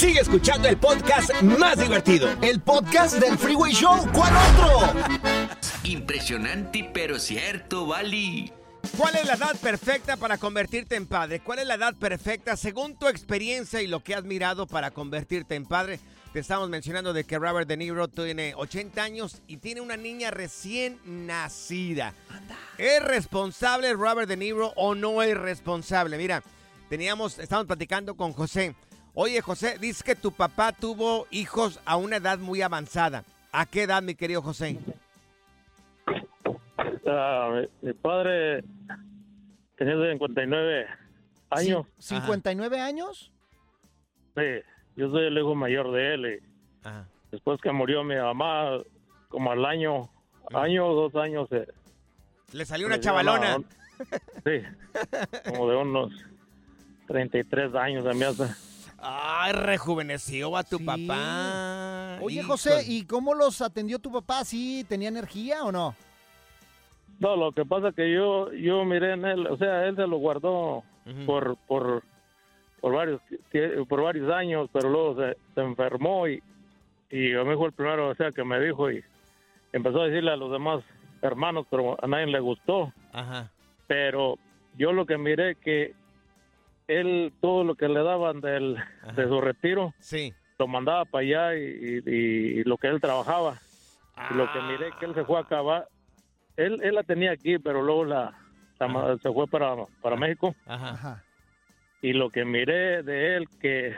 Sigue escuchando el podcast más divertido. El podcast del Freeway Show. ¿Cuál otro? Impresionante, pero cierto, Bali. ¿Cuál es la edad perfecta para convertirte en padre? ¿Cuál es la edad perfecta según tu experiencia y lo que has mirado para convertirte en padre? Te estamos mencionando de que Robert De Niro tiene 80 años y tiene una niña recién nacida. ¿Es responsable Robert De Niro o no es responsable? Mira, teníamos, estamos platicando con José. Oye, José, dices que tu papá tuvo hijos a una edad muy avanzada. ¿A qué edad, mi querido José? Ah, mi, mi padre tenía 59 años. ¿59 años? Sí, yo soy el hijo mayor de él. y Después que murió mi mamá, como al año, año o dos años, eh, Le salió una chavalona. sí, como de unos 33 años a mí hace. Ay, rejuveneció a tu papá. Oye. José, ¿y cómo los atendió tu papá? ¿Sí tenía energía o no? No, lo que pasa que yo yo miré en él, o sea, él se lo guardó por por por varios por varios años, pero luego se, se enfermó y, y a mí fue el primero o sea, que me dijo y empezó a decirle a los demás hermanos, pero a nadie le gustó. Ajá. Pero yo lo que miré que él, todo lo que le daban del, de su retiro, sí. lo mandaba para allá y, y- y lo que él trabajaba. Y lo que miré que él se fue a acabar, él, él la tenía aquí, pero luego la, se fue para, para México. Ajá. Y lo que miré de él que,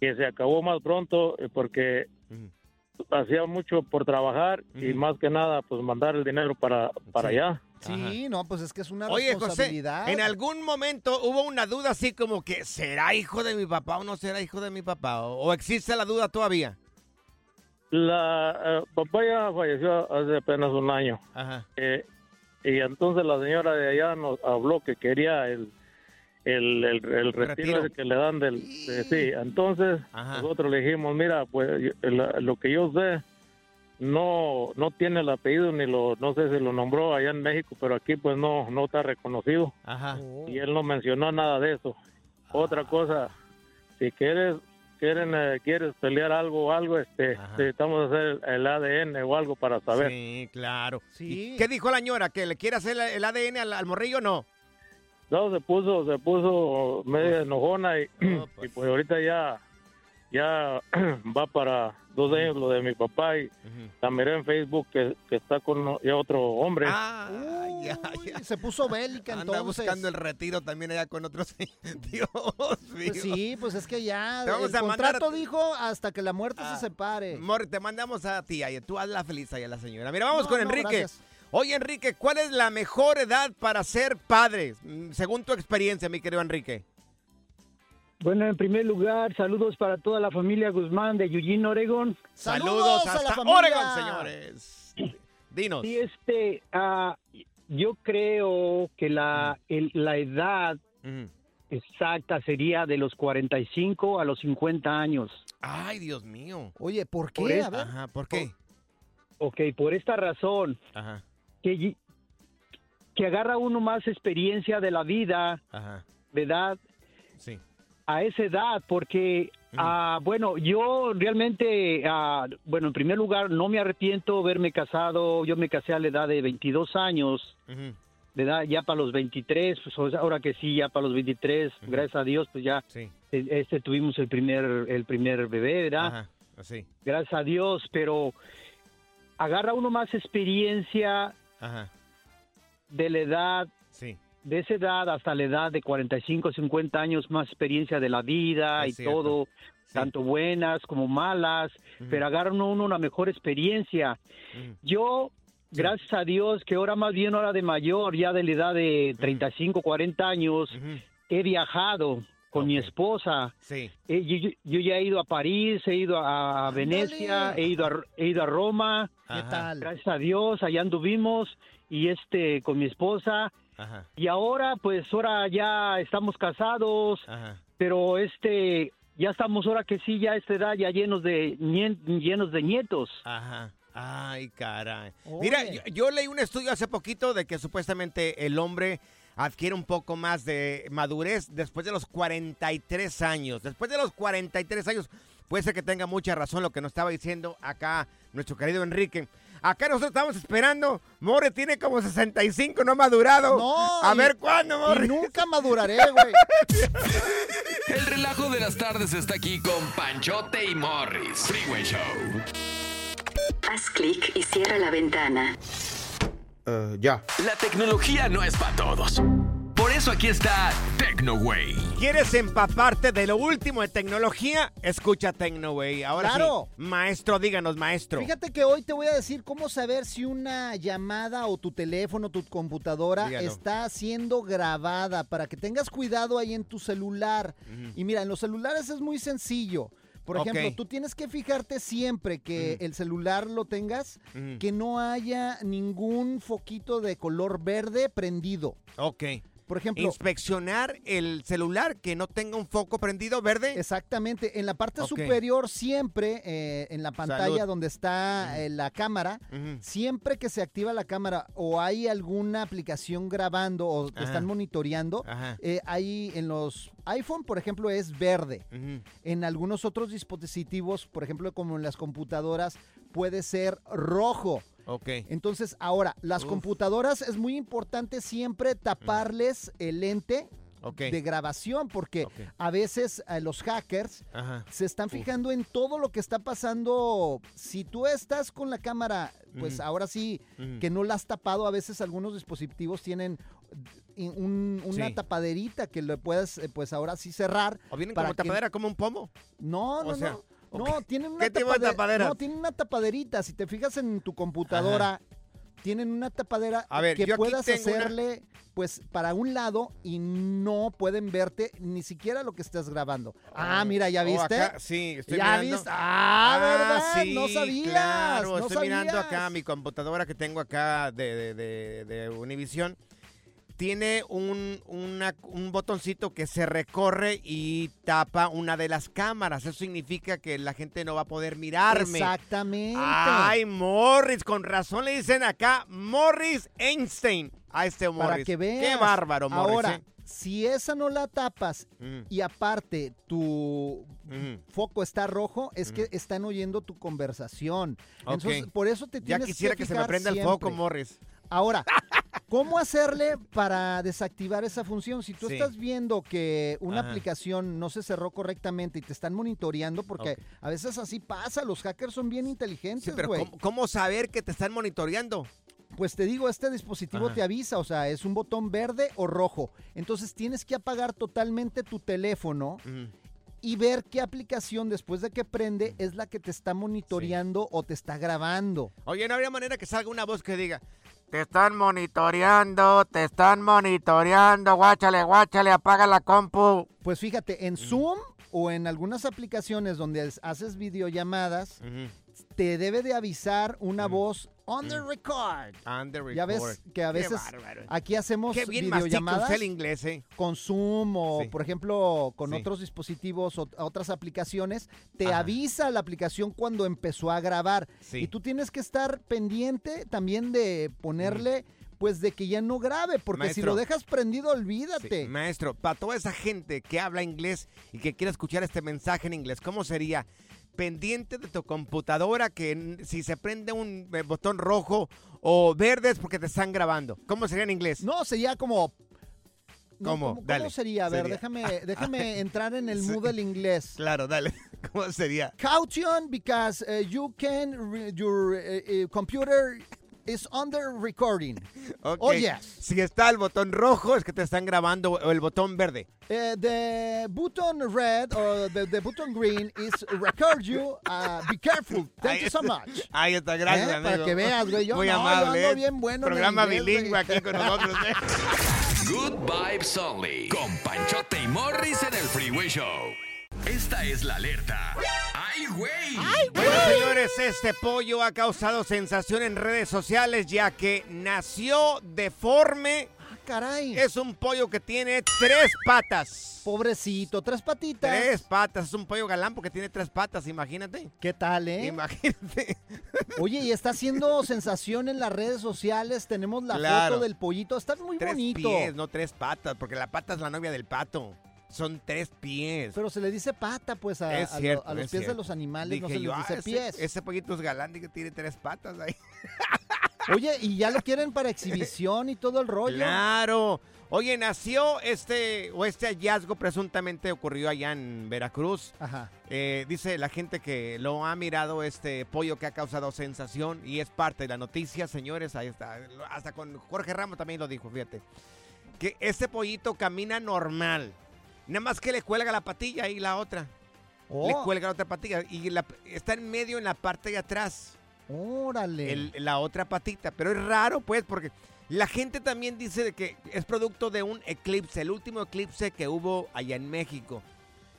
que se acabó más pronto eh, porque hacía mucho por trabajar y más que nada pues mandar el dinero para, para Sí. allá. Sí, no, pues es que es una Oye, José, responsabilidad. en algún momento hubo una duda así como que ¿será hijo de mi papá o no será hijo de mi papá? ¿O, o existe la duda todavía? La eh, papá ya falleció hace apenas un año. Ajá. Eh, y entonces la señora de allá nos habló que quería el, el, el, el retiro, que le dan del... de- sí, entonces nosotros le dijimos, mira, pues yo- la- lo que yo sé, no no tiene el apellido ni lo, no sé si lo nombró allá en México, pero aquí pues no, no está reconocido. Ajá. Y él no mencionó nada de eso. Otra cosa, si quieres quieren eh, quieres pelear algo o algo, este, necesitamos hacer el ADN o algo para saber. Sí, claro. ¿Y ¿Qué dijo la señora? ¿Que le quiere hacer el ADN al, al morrillo o no? No, se puso, se puso medio enojona y, y pues ahorita ya, ya va para dos años lo de mi papá y la miré en Facebook que, que está con ya otro hombre. Ay. Se puso bélica Anda entonces. buscando el retiro también allá con otros. Dios mío. Pues sí, pues es que ya Te vamos el a mandar- contrato dijo hasta que la muerte Ah. se separe. Mor, te mandamos a ti, ay, tú hazla feliz ahí a la señora. Mira, vamos No, con no, Enrique. gracias. Oye, Enrique, ¿cuál es la mejor edad para ser padre? Mm, Según tu experiencia, mi querido Enrique. Bueno, en primer lugar, saludos para toda la familia Guzmán de Eugene, Oregón. Saludos hasta Oregon, señores. Dinos. Sí, este, ah, yo creo que la, el- la edad exacta sería de los 45 a los 50 años. Ay, Dios mío. Oye, ¿por qué? Por A eso- ver. Ajá, ¿por qué? Ok, por esta razón, Ajá, que, y- que agarra uno más experiencia de la vida, ajá. ¿verdad? Sí. A esa edad porque ah, bueno yo realmente ah, bueno en primer lugar no me arrepiento de haberme casado yo me casé a la edad de 22 años Ujú. de edad ya para los 23 pues ahora que sí ya para los 23 gracias a Dios pues ya Sí. eh, este tuvimos el primer el primer bebé verdad Ajá, así. gracias a Dios pero agarra uno más experiencia Ajá, de la edad sí. De esa edad hasta la edad de 45, 50 años, más experiencia de la vida Es y cierto. todo, tanto buenas como malas, pero agarran uno una mejor experiencia. Yo, gracias a Dios, que ahora más bien ahora de mayor, ya de la edad de 35, 40 años, he viajado con mi esposa. Sí. Eh, yo, yo- yo ya he ido a París, he ido a Venecia, he ido a, he ido a Roma. ¿Qué tal? Gracias a Dios, allá anduvimos y este con mi esposa. Ajá. Y ahora, pues, ahora ya estamos casados, Ajá. pero este, ya estamos ahora que sí, ya a esta edad, ya llenos de, llenos de nietos. Ajá. Ay, caray. Mira, yo, yo leí un estudio hace poquito de que supuestamente el hombre adquiere un poco más de madurez después de los 43 años. Después de los 43 años, puede ser que tenga mucha razón lo que nos estaba diciendo acá nuestro querido Enrique. Acá nosotros estamos esperando. More tiene como 65, no ha madurado. No, A y- ver cuándo, More. y nunca maduraré, güey. El relajo de las tardes está aquí con Panchote y Morris. Freeway Show. Haz clic y cierra la ventana. ya. La tecnología no es para todos. Eso aquí está TecnoWay. ¿Quieres empaparte de lo último de tecnología? Escucha TecnoWay. Ahora Claro. sí, maestro, díganos, maestro. Fíjate que hoy te voy a decir cómo saber si una llamada o tu teléfono, tu computadora Dígalo. está siendo grabada para que tengas cuidado ahí en tu celular. Y mira, en los celulares es muy sencillo. Por ejemplo, tú tienes que fijarte siempre que el celular lo tengas, que no haya ningún foquito de color verde prendido. Ok. Por ejemplo, inspeccionar el celular que no tenga un foco prendido verde. Exactamente. En la parte superior, siempre, eh, en la pantalla Salud. donde está eh, la cámara, siempre que se activa la cámara o hay alguna aplicación grabando o te están monitoreando, eh, ahí en los iPhone, por ejemplo, es verde. En algunos otros dispositivos, por ejemplo, como en las computadoras, puede ser rojo. Ok. Entonces, ahora, las Uf. computadoras es muy importante siempre taparles el lente de grabación, porque a veces eh, los hackers Ajá. se están fijando en todo lo que está pasando. Si tú estás con la cámara, pues Ujú. ahora sí, Ujú. que no la has tapado, a veces algunos dispositivos tienen eh, un- una Sí. tapaderita que le puedes, eh, pues ahora sí cerrar. ¿O vienen para como que- tapadera, como un pomo? No, O no, sea, no. No, tienen una ¿Qué tipo de tapade- tapadera? No, tienen una tapaderita. Si te fijas en tu computadora, tienen una tapadera A ver, que yo puedas una- hacerle, pues, para un lado y no pueden verte ni siquiera lo que estás grabando. Ah, mira, ¿ya Oh, viste? acá, sí, estoy ¿Ya mirando. viste? Ah, ¿verdad? sí, No sabías, Claro, no estoy mirando acá mi computadora que tengo acá de, de, de, de Univision. Tiene un, una- un botoncito que se recorre y tapa una de las cámaras. Eso significa que la gente no va a poder mirarme. Exactamente. Ay, Morris, con razón le dicen acá Morris Einstein a este Morris. Para que veas. Qué bárbaro, Morris. Ahora, ¿eh? si esa no la tapas Mm. y aparte tu foco está rojo, es que están oyendo tu conversación. Ok. Entonces, por eso te Ya tienes quisiera que, se me prenda el foco. Morris. Ahora, ¿cómo hacerle para desactivar esa función? Si tú Sí. estás viendo que una Ajá. aplicación no se cerró correctamente y te están monitoreando, porque a veces así pasa, los hackers son bien inteligentes, Sí, pero güey. ¿cómo, cómo saber que te están monitoreando? Pues te digo, este dispositivo Ajá. te avisa, o sea, es un botón verde o rojo. Entonces tienes que apagar totalmente tu teléfono y ver qué aplicación después de que prende es la que te está monitoreando o te está grabando. Oye, no habría manera que salga una voz que diga, te están monitoreando, te están monitoreando, guáchale, guáchale, apaga la compu. Pues fíjate, en Zoom o en algunas aplicaciones donde es- haces videollamadas, te debe de avisar una voz on the record. On the Ya ves record. que a veces aquí hacemos Qué bien videollamadas el inglés, ¿eh? con Zoom o, Sí. por ejemplo, con Sí. otros dispositivos o otras aplicaciones. Te Ajá. avisa la aplicación cuando empezó a grabar. Sí. Y tú tienes que estar pendiente también de ponerle, pues, de que ya no grabe, porque si lo dejas prendido, olvídate. Sí, Maestro, para toda esa gente que habla inglés y que quiere escuchar este mensaje en inglés, ¿cómo sería? Pendiente de tu computadora que si se prende un eh, botón rojo o verde es porque te están grabando. ¿Cómo sería en inglés? No, sería como... No, ¿Cómo? ¿cómo, cómo Dale. sería? A ver, Sería- déjame, déjame entrar en el mood del inglés. Claro, dale. ¿Cómo sería? Caution because uh, you can, your uh, uh, computer is under recording. Ok. Oh, yes. Si está el botón rojo es que te están grabando o el botón verde. Uh, the button red or the, the button green is record you. Uh, be careful. Thank Ahí you so much. Ahí está, gracias, ¿Eh? Para amigo. que veas, güey. Yo Muy no, yo amable. ando ¿eh? bien bueno Programa inglés, bilingüe güey. aquí con nosotros. ¿eh? Good Vibes Only. Con Panchote y Morris en el Freeway Show. Esta es la alerta. ¡Ay, güey! Bueno, señores, este pollo ha causado sensación en redes sociales ya que nació deforme. Ah, caray. Es un pollo que tiene tres patas. Pobrecito, tres patitas. Tres patas. Es un pollo galán porque tiene tres patas, imagínate. ¿Qué tal, eh? Imagínate. Oye, y está haciendo sensación en las redes sociales. Tenemos la Claro. foto del pollito. Está muy Tres bonito. pies, no tres patas, porque la pata es la novia del pato. Son tres pies. Pero se le dice pata, pues, a, es a lo- cierto, a los es pies de los animales no se yo, les dice "Ah, ese- pies. Ese, pollito es galán y que tiene tres patas ahí. Oye, y ya lo quieren para exhibición y todo el rollo. Claro. Oye, nació este, o este hallazgo presuntamente ocurrió allá en Veracruz. Ajá. Eh, dice la gente que lo ha mirado este pollo que ha causado sensación y es parte de la noticia, señores. Ahí está. Hasta con Jorge Ramos también lo dijo, fíjate. Que este pollito camina normal. Nada más que le cuelga la patilla y la otra. Oh. Le cuelga la otra patilla y la- está en medio en la parte de atrás. Órale. el- la otra patita. Pero es raro, pues, porque la gente también dice que es producto de un eclipse, el último eclipse que hubo allá en México.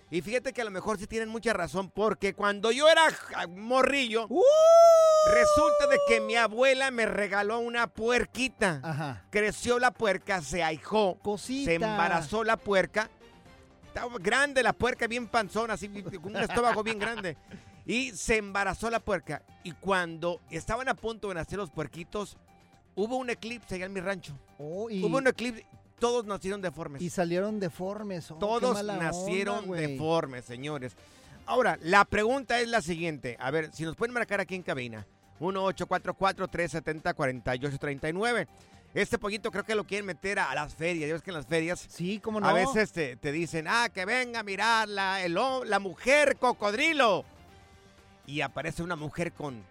Y fíjate que a lo mejor sí tienen mucha razón, porque cuando yo era morrillo, ¡Uh! resulta de que mi abuela me regaló una puerquita. Ajá. Creció la puerca, se ahijó, Cosita. se embarazó la puerca. Estaba grande la puerca, bien panzona, así, con un estómago bien grande. Y se embarazó la puerca. Y cuando estaban a punto de nacer los puerquitos, hubo un eclipse allá en mi rancho. Oh, y, Hubo un eclipse, todos nacieron deformes. y salieron deformes. Oh, Todos onda, nacieron deformes, señores. Ahora, la pregunta es la siguiente. A ver, si nos pueden marcar aquí en cabina. 1-844-370-4839. Este pollito creo que lo quieren meter a, a las ferias. Ya ves que en las ferias Sí, cómo no. a veces te, te dicen, ah, que venga a mirar la, el la mujer cocodrilo. Y aparece una mujer con,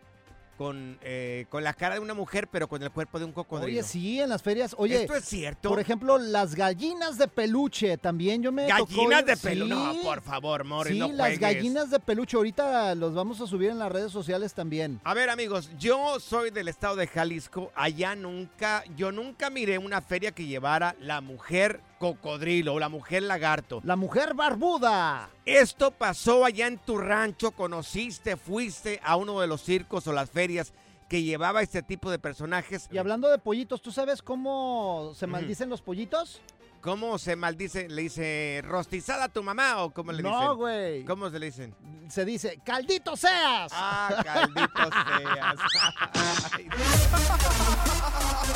con, eh, con la cara de una mujer, pero con el cuerpo de un cocodrilo. Oye, sí, en las ferias. Oye, ¿Esto es cierto? por ejemplo, las gallinas de peluche también yo me Gallinas de pelo. No, por favor, Morris, Sí, no las gallinas de peluche. Ahorita los vamos a subir en las redes sociales también. A ver, amigos, yo soy del estado de Jalisco. Allá nunca, yo nunca miré una feria que llevara la mujer cocodrilo o la mujer lagarto. La mujer barbuda. Esto pasó allá en tu rancho, conociste, fuiste a uno de los circos o las ferias que llevaba este tipo de personajes. Y hablando de pollitos, ¿tú sabes cómo se maldicen los pollitos? ¿Cómo se maldice? ¿Le dice rostizada a tu mamá o cómo le dicen? No, güey. ¿Cómo se le dicen? Se dice, caldito seas. Ah, caldito seas.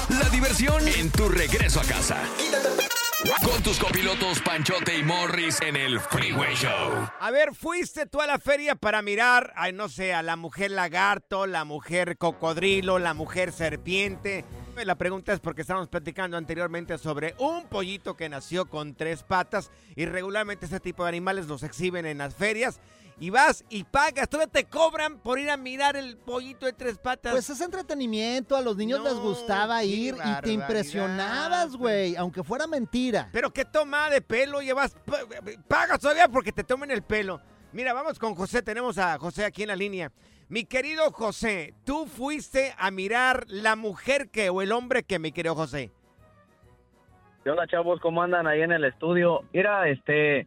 La diversión en tu regreso a casa. Con tus copilotos Panchote y Morris en el Freeway Show. A ver, fuiste tú a la feria para mirar, ay, no sé, a la mujer lagarto, la mujer cocodrilo, la mujer serpiente. La pregunta es porque estábamos platicando anteriormente sobre un pollito que nació con tres patas y regularmente este tipo de animales los exhiben en las ferias y vas y pagas, todavía te cobran por ir a mirar el pollito de tres patas. Pues es entretenimiento, a los niños les gustaba ir y te impresionabas, güey, aunque fuera mentira. Pero qué toma de pelo llevas, pa- pagas todavía porque te tomen el pelo. Mira, vamos con José, tenemos a José aquí en la línea. Mi querido José, tú fuiste a mirar la mujer que o el hombre que, mi querido José. ¿Qué onda, chavos? ¿Cómo andan ahí en el estudio? Mira, este,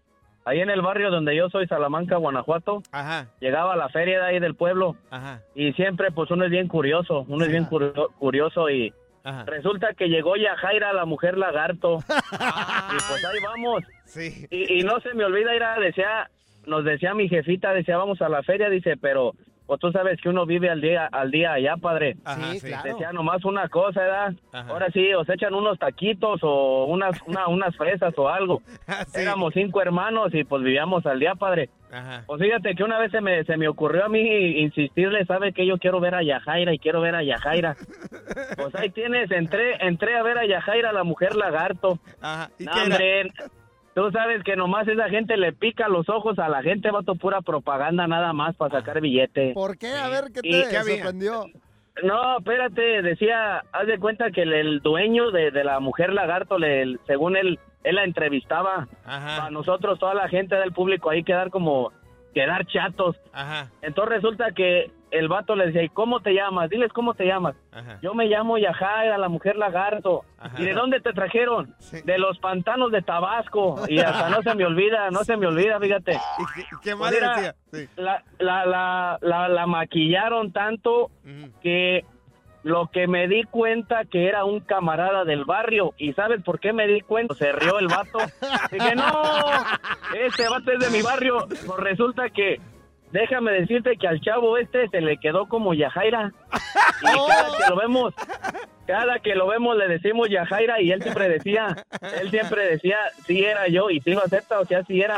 ahí en el barrio donde yo soy, Salamanca, Guanajuato, Ajá, llegaba a la feria de ahí del pueblo. Ajá, y siempre, pues, uno es bien curioso, uno es bien curio- curioso y resulta que llegó Yajaira, la mujer lagarto, y pues ahí vamos. Sí. Y, y no se me olvida, ir decía, nos decía mi jefita, decía, vamos a la feria, dice, pero... Pues tú sabes que uno vive al día al día allá, padre. Ajá, Sí, sí. claro. Decía nomás una cosa, ¿verdad? Ajá. Ahora sí, os echan unos taquitos o unas, una- unas fresas o algo. Éramos cinco hermanos y pues vivíamos al día, padre. Ajá. Pues fíjate que una vez se me, se me ocurrió a mí insistirle, ¿sabe que Yo quiero ver a Yajaira y quiero ver a Yajaira. Pues ahí tienes, entré, entré a ver a Yajaira, la mujer lagarto. Ajá. ¿Y No, hombre, tú sabes que nomás esa gente le pica los ojos a la gente, vato, pura propaganda nada más para sacar billete. ¿Por qué? A ver, ¿qué ¿Y te qué sorprendió? No, espérate, decía, haz de cuenta que el, el dueño de, de la mujer lagarto, le, según él, él la entrevistaba. Para nosotros, toda la gente del público ahí quedar como, quedar chatos. Ajá, Entonces resulta que el vato le decía, ¿y cómo te llamas? Diles cómo te llamas. ajá. Yo me llamo Yajaira, la mujer lagarto. ¿Y de dónde te trajeron? De los pantanos de Tabasco. Y hasta no se me olvida, no se me olvida, fíjate. ¿Y qué, qué más Pues? Sí. La, la, la, la, la maquillaron tanto que lo que me di cuenta que era un camarada del barrio. ¿Y sabes por qué me di cuenta? Se rió el vato. Dije, no, este vato es de mi barrio. Pues resulta que, déjame decirte que al chavo este se le quedó como Yajaira. Y cada que lo vemos, cada que lo vemos le decimos Yajaira y él siempre decía, él siempre decía, sí era yo y sí lo acepta, o sea, sí era.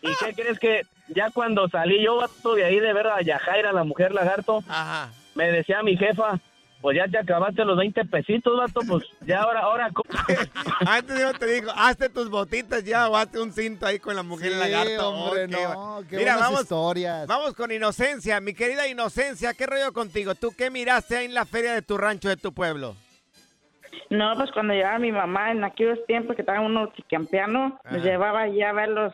¿Y qué crees que ya cuando salí yo vato, de ahí de ver a Yajaira, la mujer lagarto, me decía mi jefa, pues ya te acabaste los 20 pesitos, vato, pues ya ahora, ahora... Antes yo te digo, hazte tus botitas ya o hazte un cinto ahí con la mujer Sí, lagarto. hombre, no, qué Mira, vamos, historias. vamos con Inocencia. Mi querida Inocencia, ¿qué rollo contigo? ¿Tú qué miraste ahí en la feria de tu rancho, de tu pueblo? No, pues cuando llegaba mi mamá en aquellos tiempos que estaba uno campeano, nos llevaba allí a ver los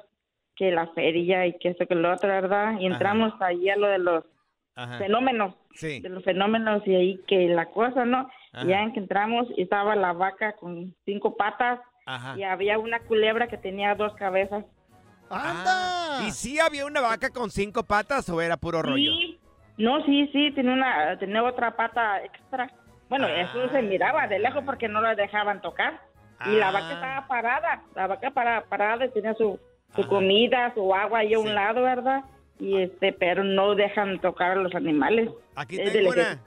que la feria y que esto que lo otro, ¿verdad? Y entramos allí a lo de los Ajá. fenómenos, Sí. de los fenómenos y ahí que la cosa, ¿no? Ajá. Ya en que entramos y estaba la vaca con cinco patas Ajá. y había una culebra que tenía dos cabezas. Ah. ¿Y sí había una vaca con cinco patas o era puro rollo? Sí. No, sí, sí, tenía, una, tenía otra pata extra. Bueno, Ah. eso se miraba de lejos porque no la dejaban tocar. Y la Ah. vaca estaba parada, la vaca para, parada y tenía su, su comida, su agua ahí a un lado, ¿verdad? Y este, pero no dejan tocar a los animales. Aquí Es tengo una.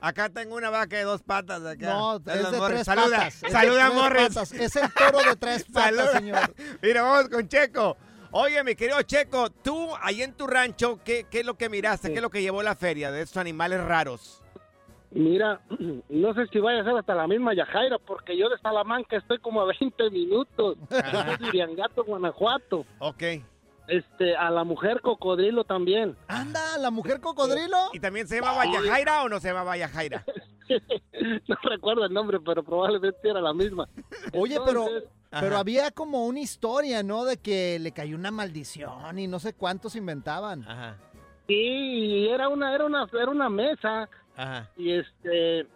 Acá tengo una vaca de dos patas acá. No, Es es los de Morris. tres Saluda, patas. es saluda Morris. patas. Es el toro de tres patas, Saluda. señor. Mira, vamos con Checo. Oye, mi querido Checo, tú ahí en tu rancho, ¿qué, qué es lo que miraste? ¿Qué es lo que llevó la feria de estos animales raros? Mira, no sé si vaya a ser hasta la misma Yajaira, porque yo de Salamanca estoy como a 20 minutos. Yo soy de Iriangato, Guanajuato. Ok. Este, a la mujer cocodrilo también. Anda, la mujer cocodrilo. ¿Y también se llamaba Yajaira o no se llamaba Yajaira? No recuerdo el nombre, pero probablemente era la misma. Oye, pero, Entonces- pero Ajá. había como una historia, ¿no? De que le cayó una maldición y no sé cuántos inventaban. Ajá. Sí, y era una, era una, era una mesa Ajá. y este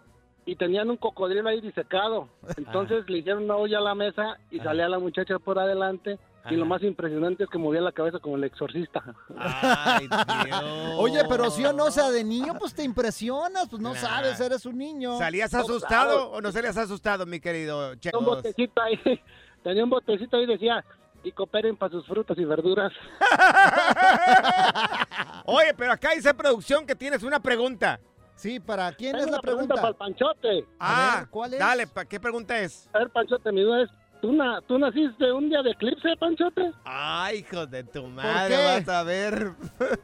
y tenían un cocodrilo ahí disecado. Entonces le hicieron una olla a la mesa y salía la muchacha por adelante. Y lo más impresionante es que movía la cabeza como el exorcista. Ay, Dios. Oye, pero sí o no, o sea, de niño pues te impresionas, pues no sabes, eres un niño. ¿Salías No, asustado claro. o no salías asustado, mi querido Checo? un botecito ahí, tenía un botecito ahí decía, y cooperen para sus frutas y verduras. Oye, pero acá dice producción que tienes una pregunta. Sí, ¿para quién Tengo es la una pregunta pregunta? para el Panchote. Ah, ver, ¿cuál es? Dale, ¿qué pregunta es? A ver, Panchote, mi duda es, ¿tú, na- ¿tú naciste un día de eclipse, Panchote? Ay, hijo de tu madre, qué? vas a ver.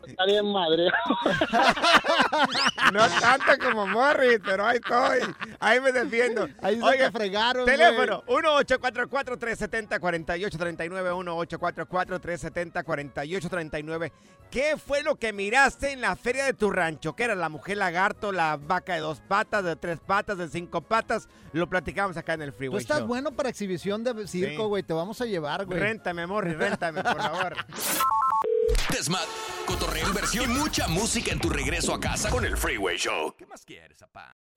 Está bien, madre. No tanto como Morris, pero ahí estoy. Ahí me defiendo. Ahí se Oye, te fregaron, Teléfono 1-844-370-4839. 1-844-370-4839. ¿Qué fue lo que miraste en la feria de tu rancho? ¿Qué era la mujer lagarto, la vaca de dos patas, de tres patas, de cinco patas? Lo platicamos acá en el Tú Freeway estás Show. bueno para exhibición de circo, Sí. güey, te vamos a llevar, güey. Réntame, Morris, réntame, por favor. Desmad, cotorreo, inversión y mucha música en tu regreso a casa con el Freeway Show. ¿Qué más quieres, papá?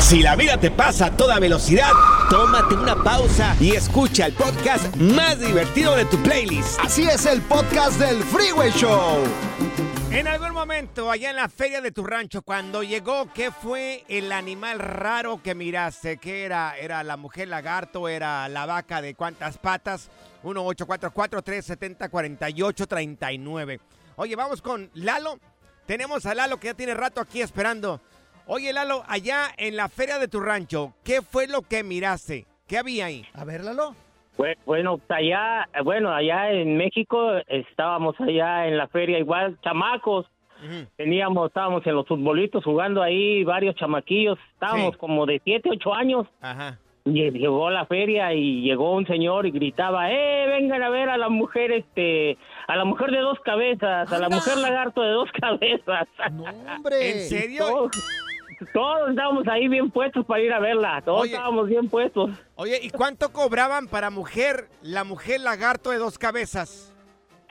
Si la vida te pasa a toda velocidad, tómate una pausa y escucha el podcast más divertido de tu playlist. Así es el podcast del Freeway Show. En algún momento, allá en la feria de tu rancho, cuando llegó, ¿qué fue el animal raro que miraste? ¿Qué era? ¿Era la mujer lagarto? ¿Era la vaca de cuántas patas? 1-844-370-4839. Oye, vamos con Lalo. Tenemos a Lalo que ya tiene rato aquí esperando. Oye, Lalo, allá en la feria de tu rancho, ¿qué fue lo que miraste? ¿Qué había ahí? A ver, Lalo. Bue- Bueno, allá, bueno, allá en México estábamos allá en la feria igual, chamacos. Teníamos, estábamos en los futbolitos jugando ahí, varios chamaquillos, estábamos Sí. como de 7, 8 años. Ajá. Y llegó la feria y llegó un señor y gritaba, eh, vengan a ver a la mujer, este, a la mujer de dos cabezas, a la mujer lagarto de dos cabezas. hombre. ¿En serio? Todos, estábamos ahí bien puestos para ir a verla, todos Oye. estábamos bien puestos. Oye, ¿y cuánto cobraban para mujer, la mujer lagarto de dos cabezas?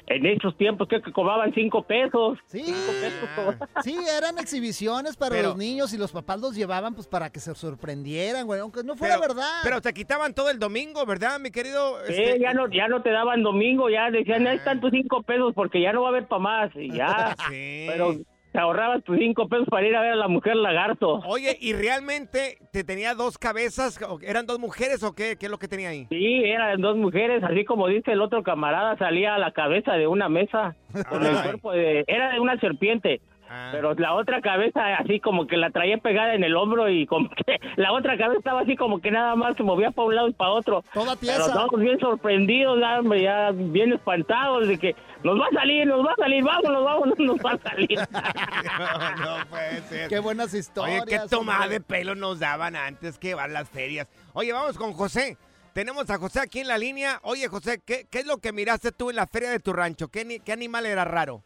En esos tiempos creo que cobraban cinco pesos. Sí. Cinco pesos cobraban. Sí, eran exhibiciones para Pero- los niños y los papás los llevaban pues para que se sorprendieran, güey, aunque no fuera Pero- verdad. Pero te quitaban todo el domingo, ¿verdad, mi querido? Sí, este, ya no, ya no te daban domingo, ya decían, ahí están tus cinco pesos porque ya no va a haber para más. Y ya, Sí. pero te ahorrabas tus cinco pesos para ir a ver a la mujer lagarto. Oye, ¿y realmente te tenía dos cabezas? ¿O ¿Eran dos mujeres o qué? ¿Qué es lo que tenía ahí? Sí, eran dos mujeres, así como dice el otro camarada, salía a la cabeza de una mesa con el cuerpo de... Era de una serpiente. Ah. Pero la otra cabeza así como que la traía pegada en el hombro y como que la otra cabeza estaba así como que nada más se movía para un lado y para otro. Toda Pero tiesa. estábamos bien sorprendidos, ya, bien espantados de que nos va a salir, nos va a salir, vámonos, vámonos, nos va a salir. no, no puede ser. Qué buenas historias. Oye, qué tomada hombre. de pelo nos daban antes que van las ferias. Oye, vamos con José. Tenemos a José aquí en la línea. Oye, José, ¿qué, qué es lo que miraste tú en la feria de tu rancho? ¿Qué, ni- qué animal era raro?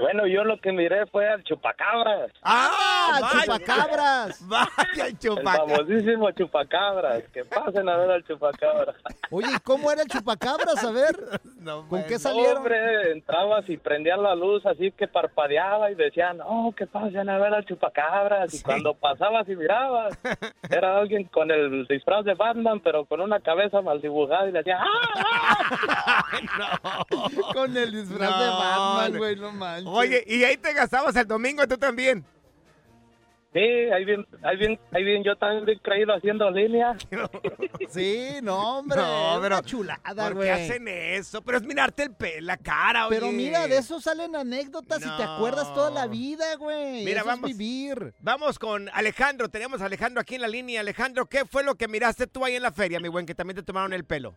Bueno, yo lo que miré fue al chupacabras. ¡Ah! ¡Ah, chupacabras! ¡Vaya, el El chupacabras! famosísimo chupacabras. Que pasen a ver al chupacabras. Oye, ¿y cómo era el chupacabras? A ver, ¿con qué salieron? Hombre, entrabas y prendían la luz así que parpadeaba y decían, no, que pasen a ver al chupacabras. Y cuando pasabas y mirabas, era alguien con el disfraz de Batman, pero con una cabeza mal dibujada y decía, ¡ah! Con el disfraz No, de Batman, no. güey, no manches. Oye, y ahí te gastabas el domingo tú también. Sí, ahí bien, ahí bien, ahí bien, yo también bien creído haciendo línea. Sí, no, hombre, No, pero una chulada, ¿Por güey. qué hacen eso? Pero es mirarte el pe la cara, oye. Pero mira, de eso salen anécdotas y te acuerdas toda la vida, güey. Mira, Eso es vamos. vivir. Vamos con Alejandro. Tenemos a Alejandro aquí en la línea. Alejandro, ¿qué fue lo que miraste tú ahí en la feria, mi buen, que también te tomaron el pelo?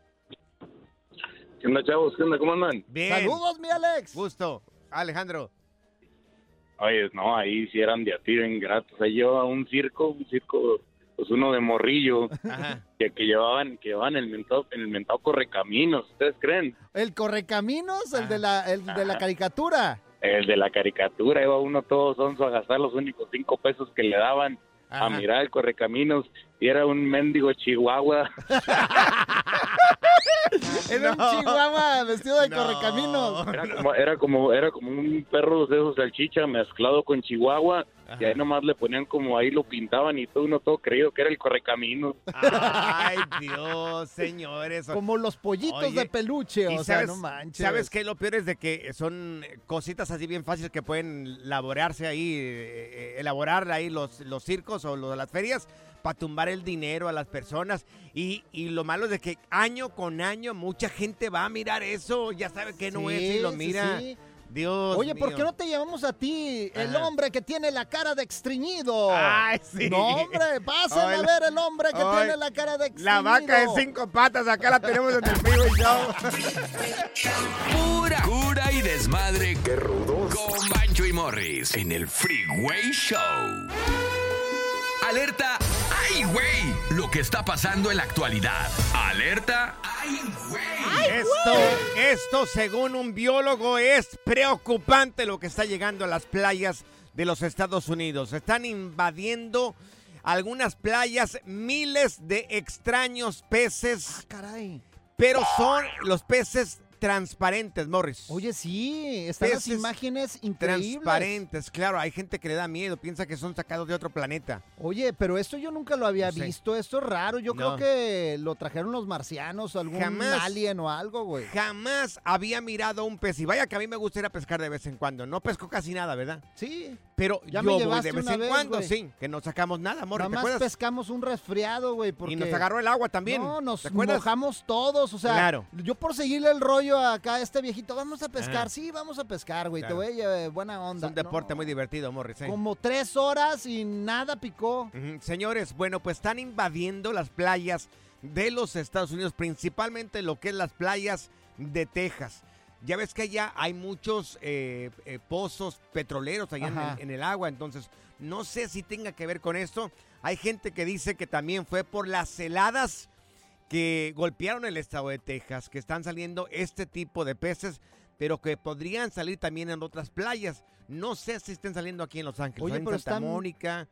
¿Qué onda, chavos? ¿Qué onda? ¿Cómo andan? Bien. Saludos, mi Alex. Gusto. Alejandro. Oye, no, ahí sí eran de a tiro ingratos. Ahí llevaba un circo, un circo, pues uno de morrillo, que, que llevaban, que llevaban el mentado, el mentado correcaminos, ¿ustedes creen? El correcaminos, el de la, el de la caricatura. El de la caricatura, iba uno todo sonso a gastar los únicos cinco pesos que le daban Ajá. a mirar el correcaminos y era un mendigo chihuahua. Era un chihuahua vestido de correcaminos. Era como, era como, era como un perro de esos salchicha mezclado con chihuahua y ahí nomás le ponían como ahí lo pintaban y todo uno todo creído que era el correcaminos. Ay, Dios, señores. Como los pollitos Oye, de peluche, y o sea, sabes- no manches. ¿Sabes qué? Lo peor es de que son cositas así bien fáciles que pueden elaborarse ahí, eh, eh, elaborar ahí los, los circos o lo- las ferias para tumbar el dinero a las personas. Y, y lo malo es de que año con año mucha gente va a mirar eso, ya sabe que no Sí, es y lo sí, mira. sí. Dios Oye, ¿por qué no te llamamos a ti, el Ajá. hombre que tiene la cara de extriñido? Ay, sí. No, hombre, pasen a ver el hombre que tiene la cara de extriñido. La vaca de cinco patas, acá la tenemos en el Freeway Show. Pura cura y desmadre. Qué rudos. Con Bancho y Morris en el Freeway Show. Alerta. ¡Ay, güey! Lo que está pasando en la actualidad. Alerta. ¡Ay, güey! Esto, esto, según un biólogo, es preocupante lo que está llegando a las playas de los Estados Unidos. Están invadiendo algunas playas miles de extraños peces. Caray. Pero son los peces transparentes, Morris. Oye, sí, están las imágenes increíbles. Transparentes, claro. Hay gente que le da miedo, piensa que son sacados de otro planeta. Oye, pero esto yo nunca lo había No sé. visto, esto es raro. Yo No. creo que lo trajeron los marcianos, algún Jamás. alien o algo, güey. Jamás había mirado un pez. Y vaya que a mí me gusta ir a pescar de vez en cuando. No pesco casi nada, ¿verdad? Sí. Pero Ya yo me voy de vez en vez, cuando, sí. Que no sacamos nada. ¿Te Nada más pescamos un resfriado, güey, porque... Y nos agarró el agua también. No, nos mojamos todos, o sea, Claro. yo por seguirle el rollo acá este viejito, vamos a pescar, Ah. sí, vamos a pescar, güey, Claro. te voy a llevar buena Es onda. un deporte muy divertido, Morris. ¿eh? Como tres horas y nada picó. Señores, bueno, pues están invadiendo las playas de los Estados Unidos, principalmente lo que es las playas de Texas. Ya ves que allá hay muchos eh, eh, pozos petroleros allá en Ajá. el, en el agua, entonces no sé si tenga que ver con esto. Hay gente que dice que también fue por las heladas que golpearon el estado de Texas, que están saliendo este tipo de peces, pero que podrían salir también en otras playas. No sé si estén saliendo aquí en Los Ángeles, Oye, en pero Santa están- Mónica,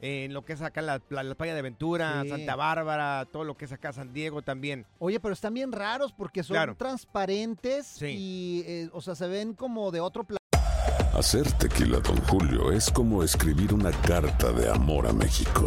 en lo que es acá la, la- la playa de Ventura, Sí. Santa Bárbara, todo lo que es acá San Diego también. Oye, pero están bien raros porque son Claro. transparentes y, eh, o sea, se ven como de otro planeta. Hacer tequila, Don Julio, es como escribir una carta de amor a México.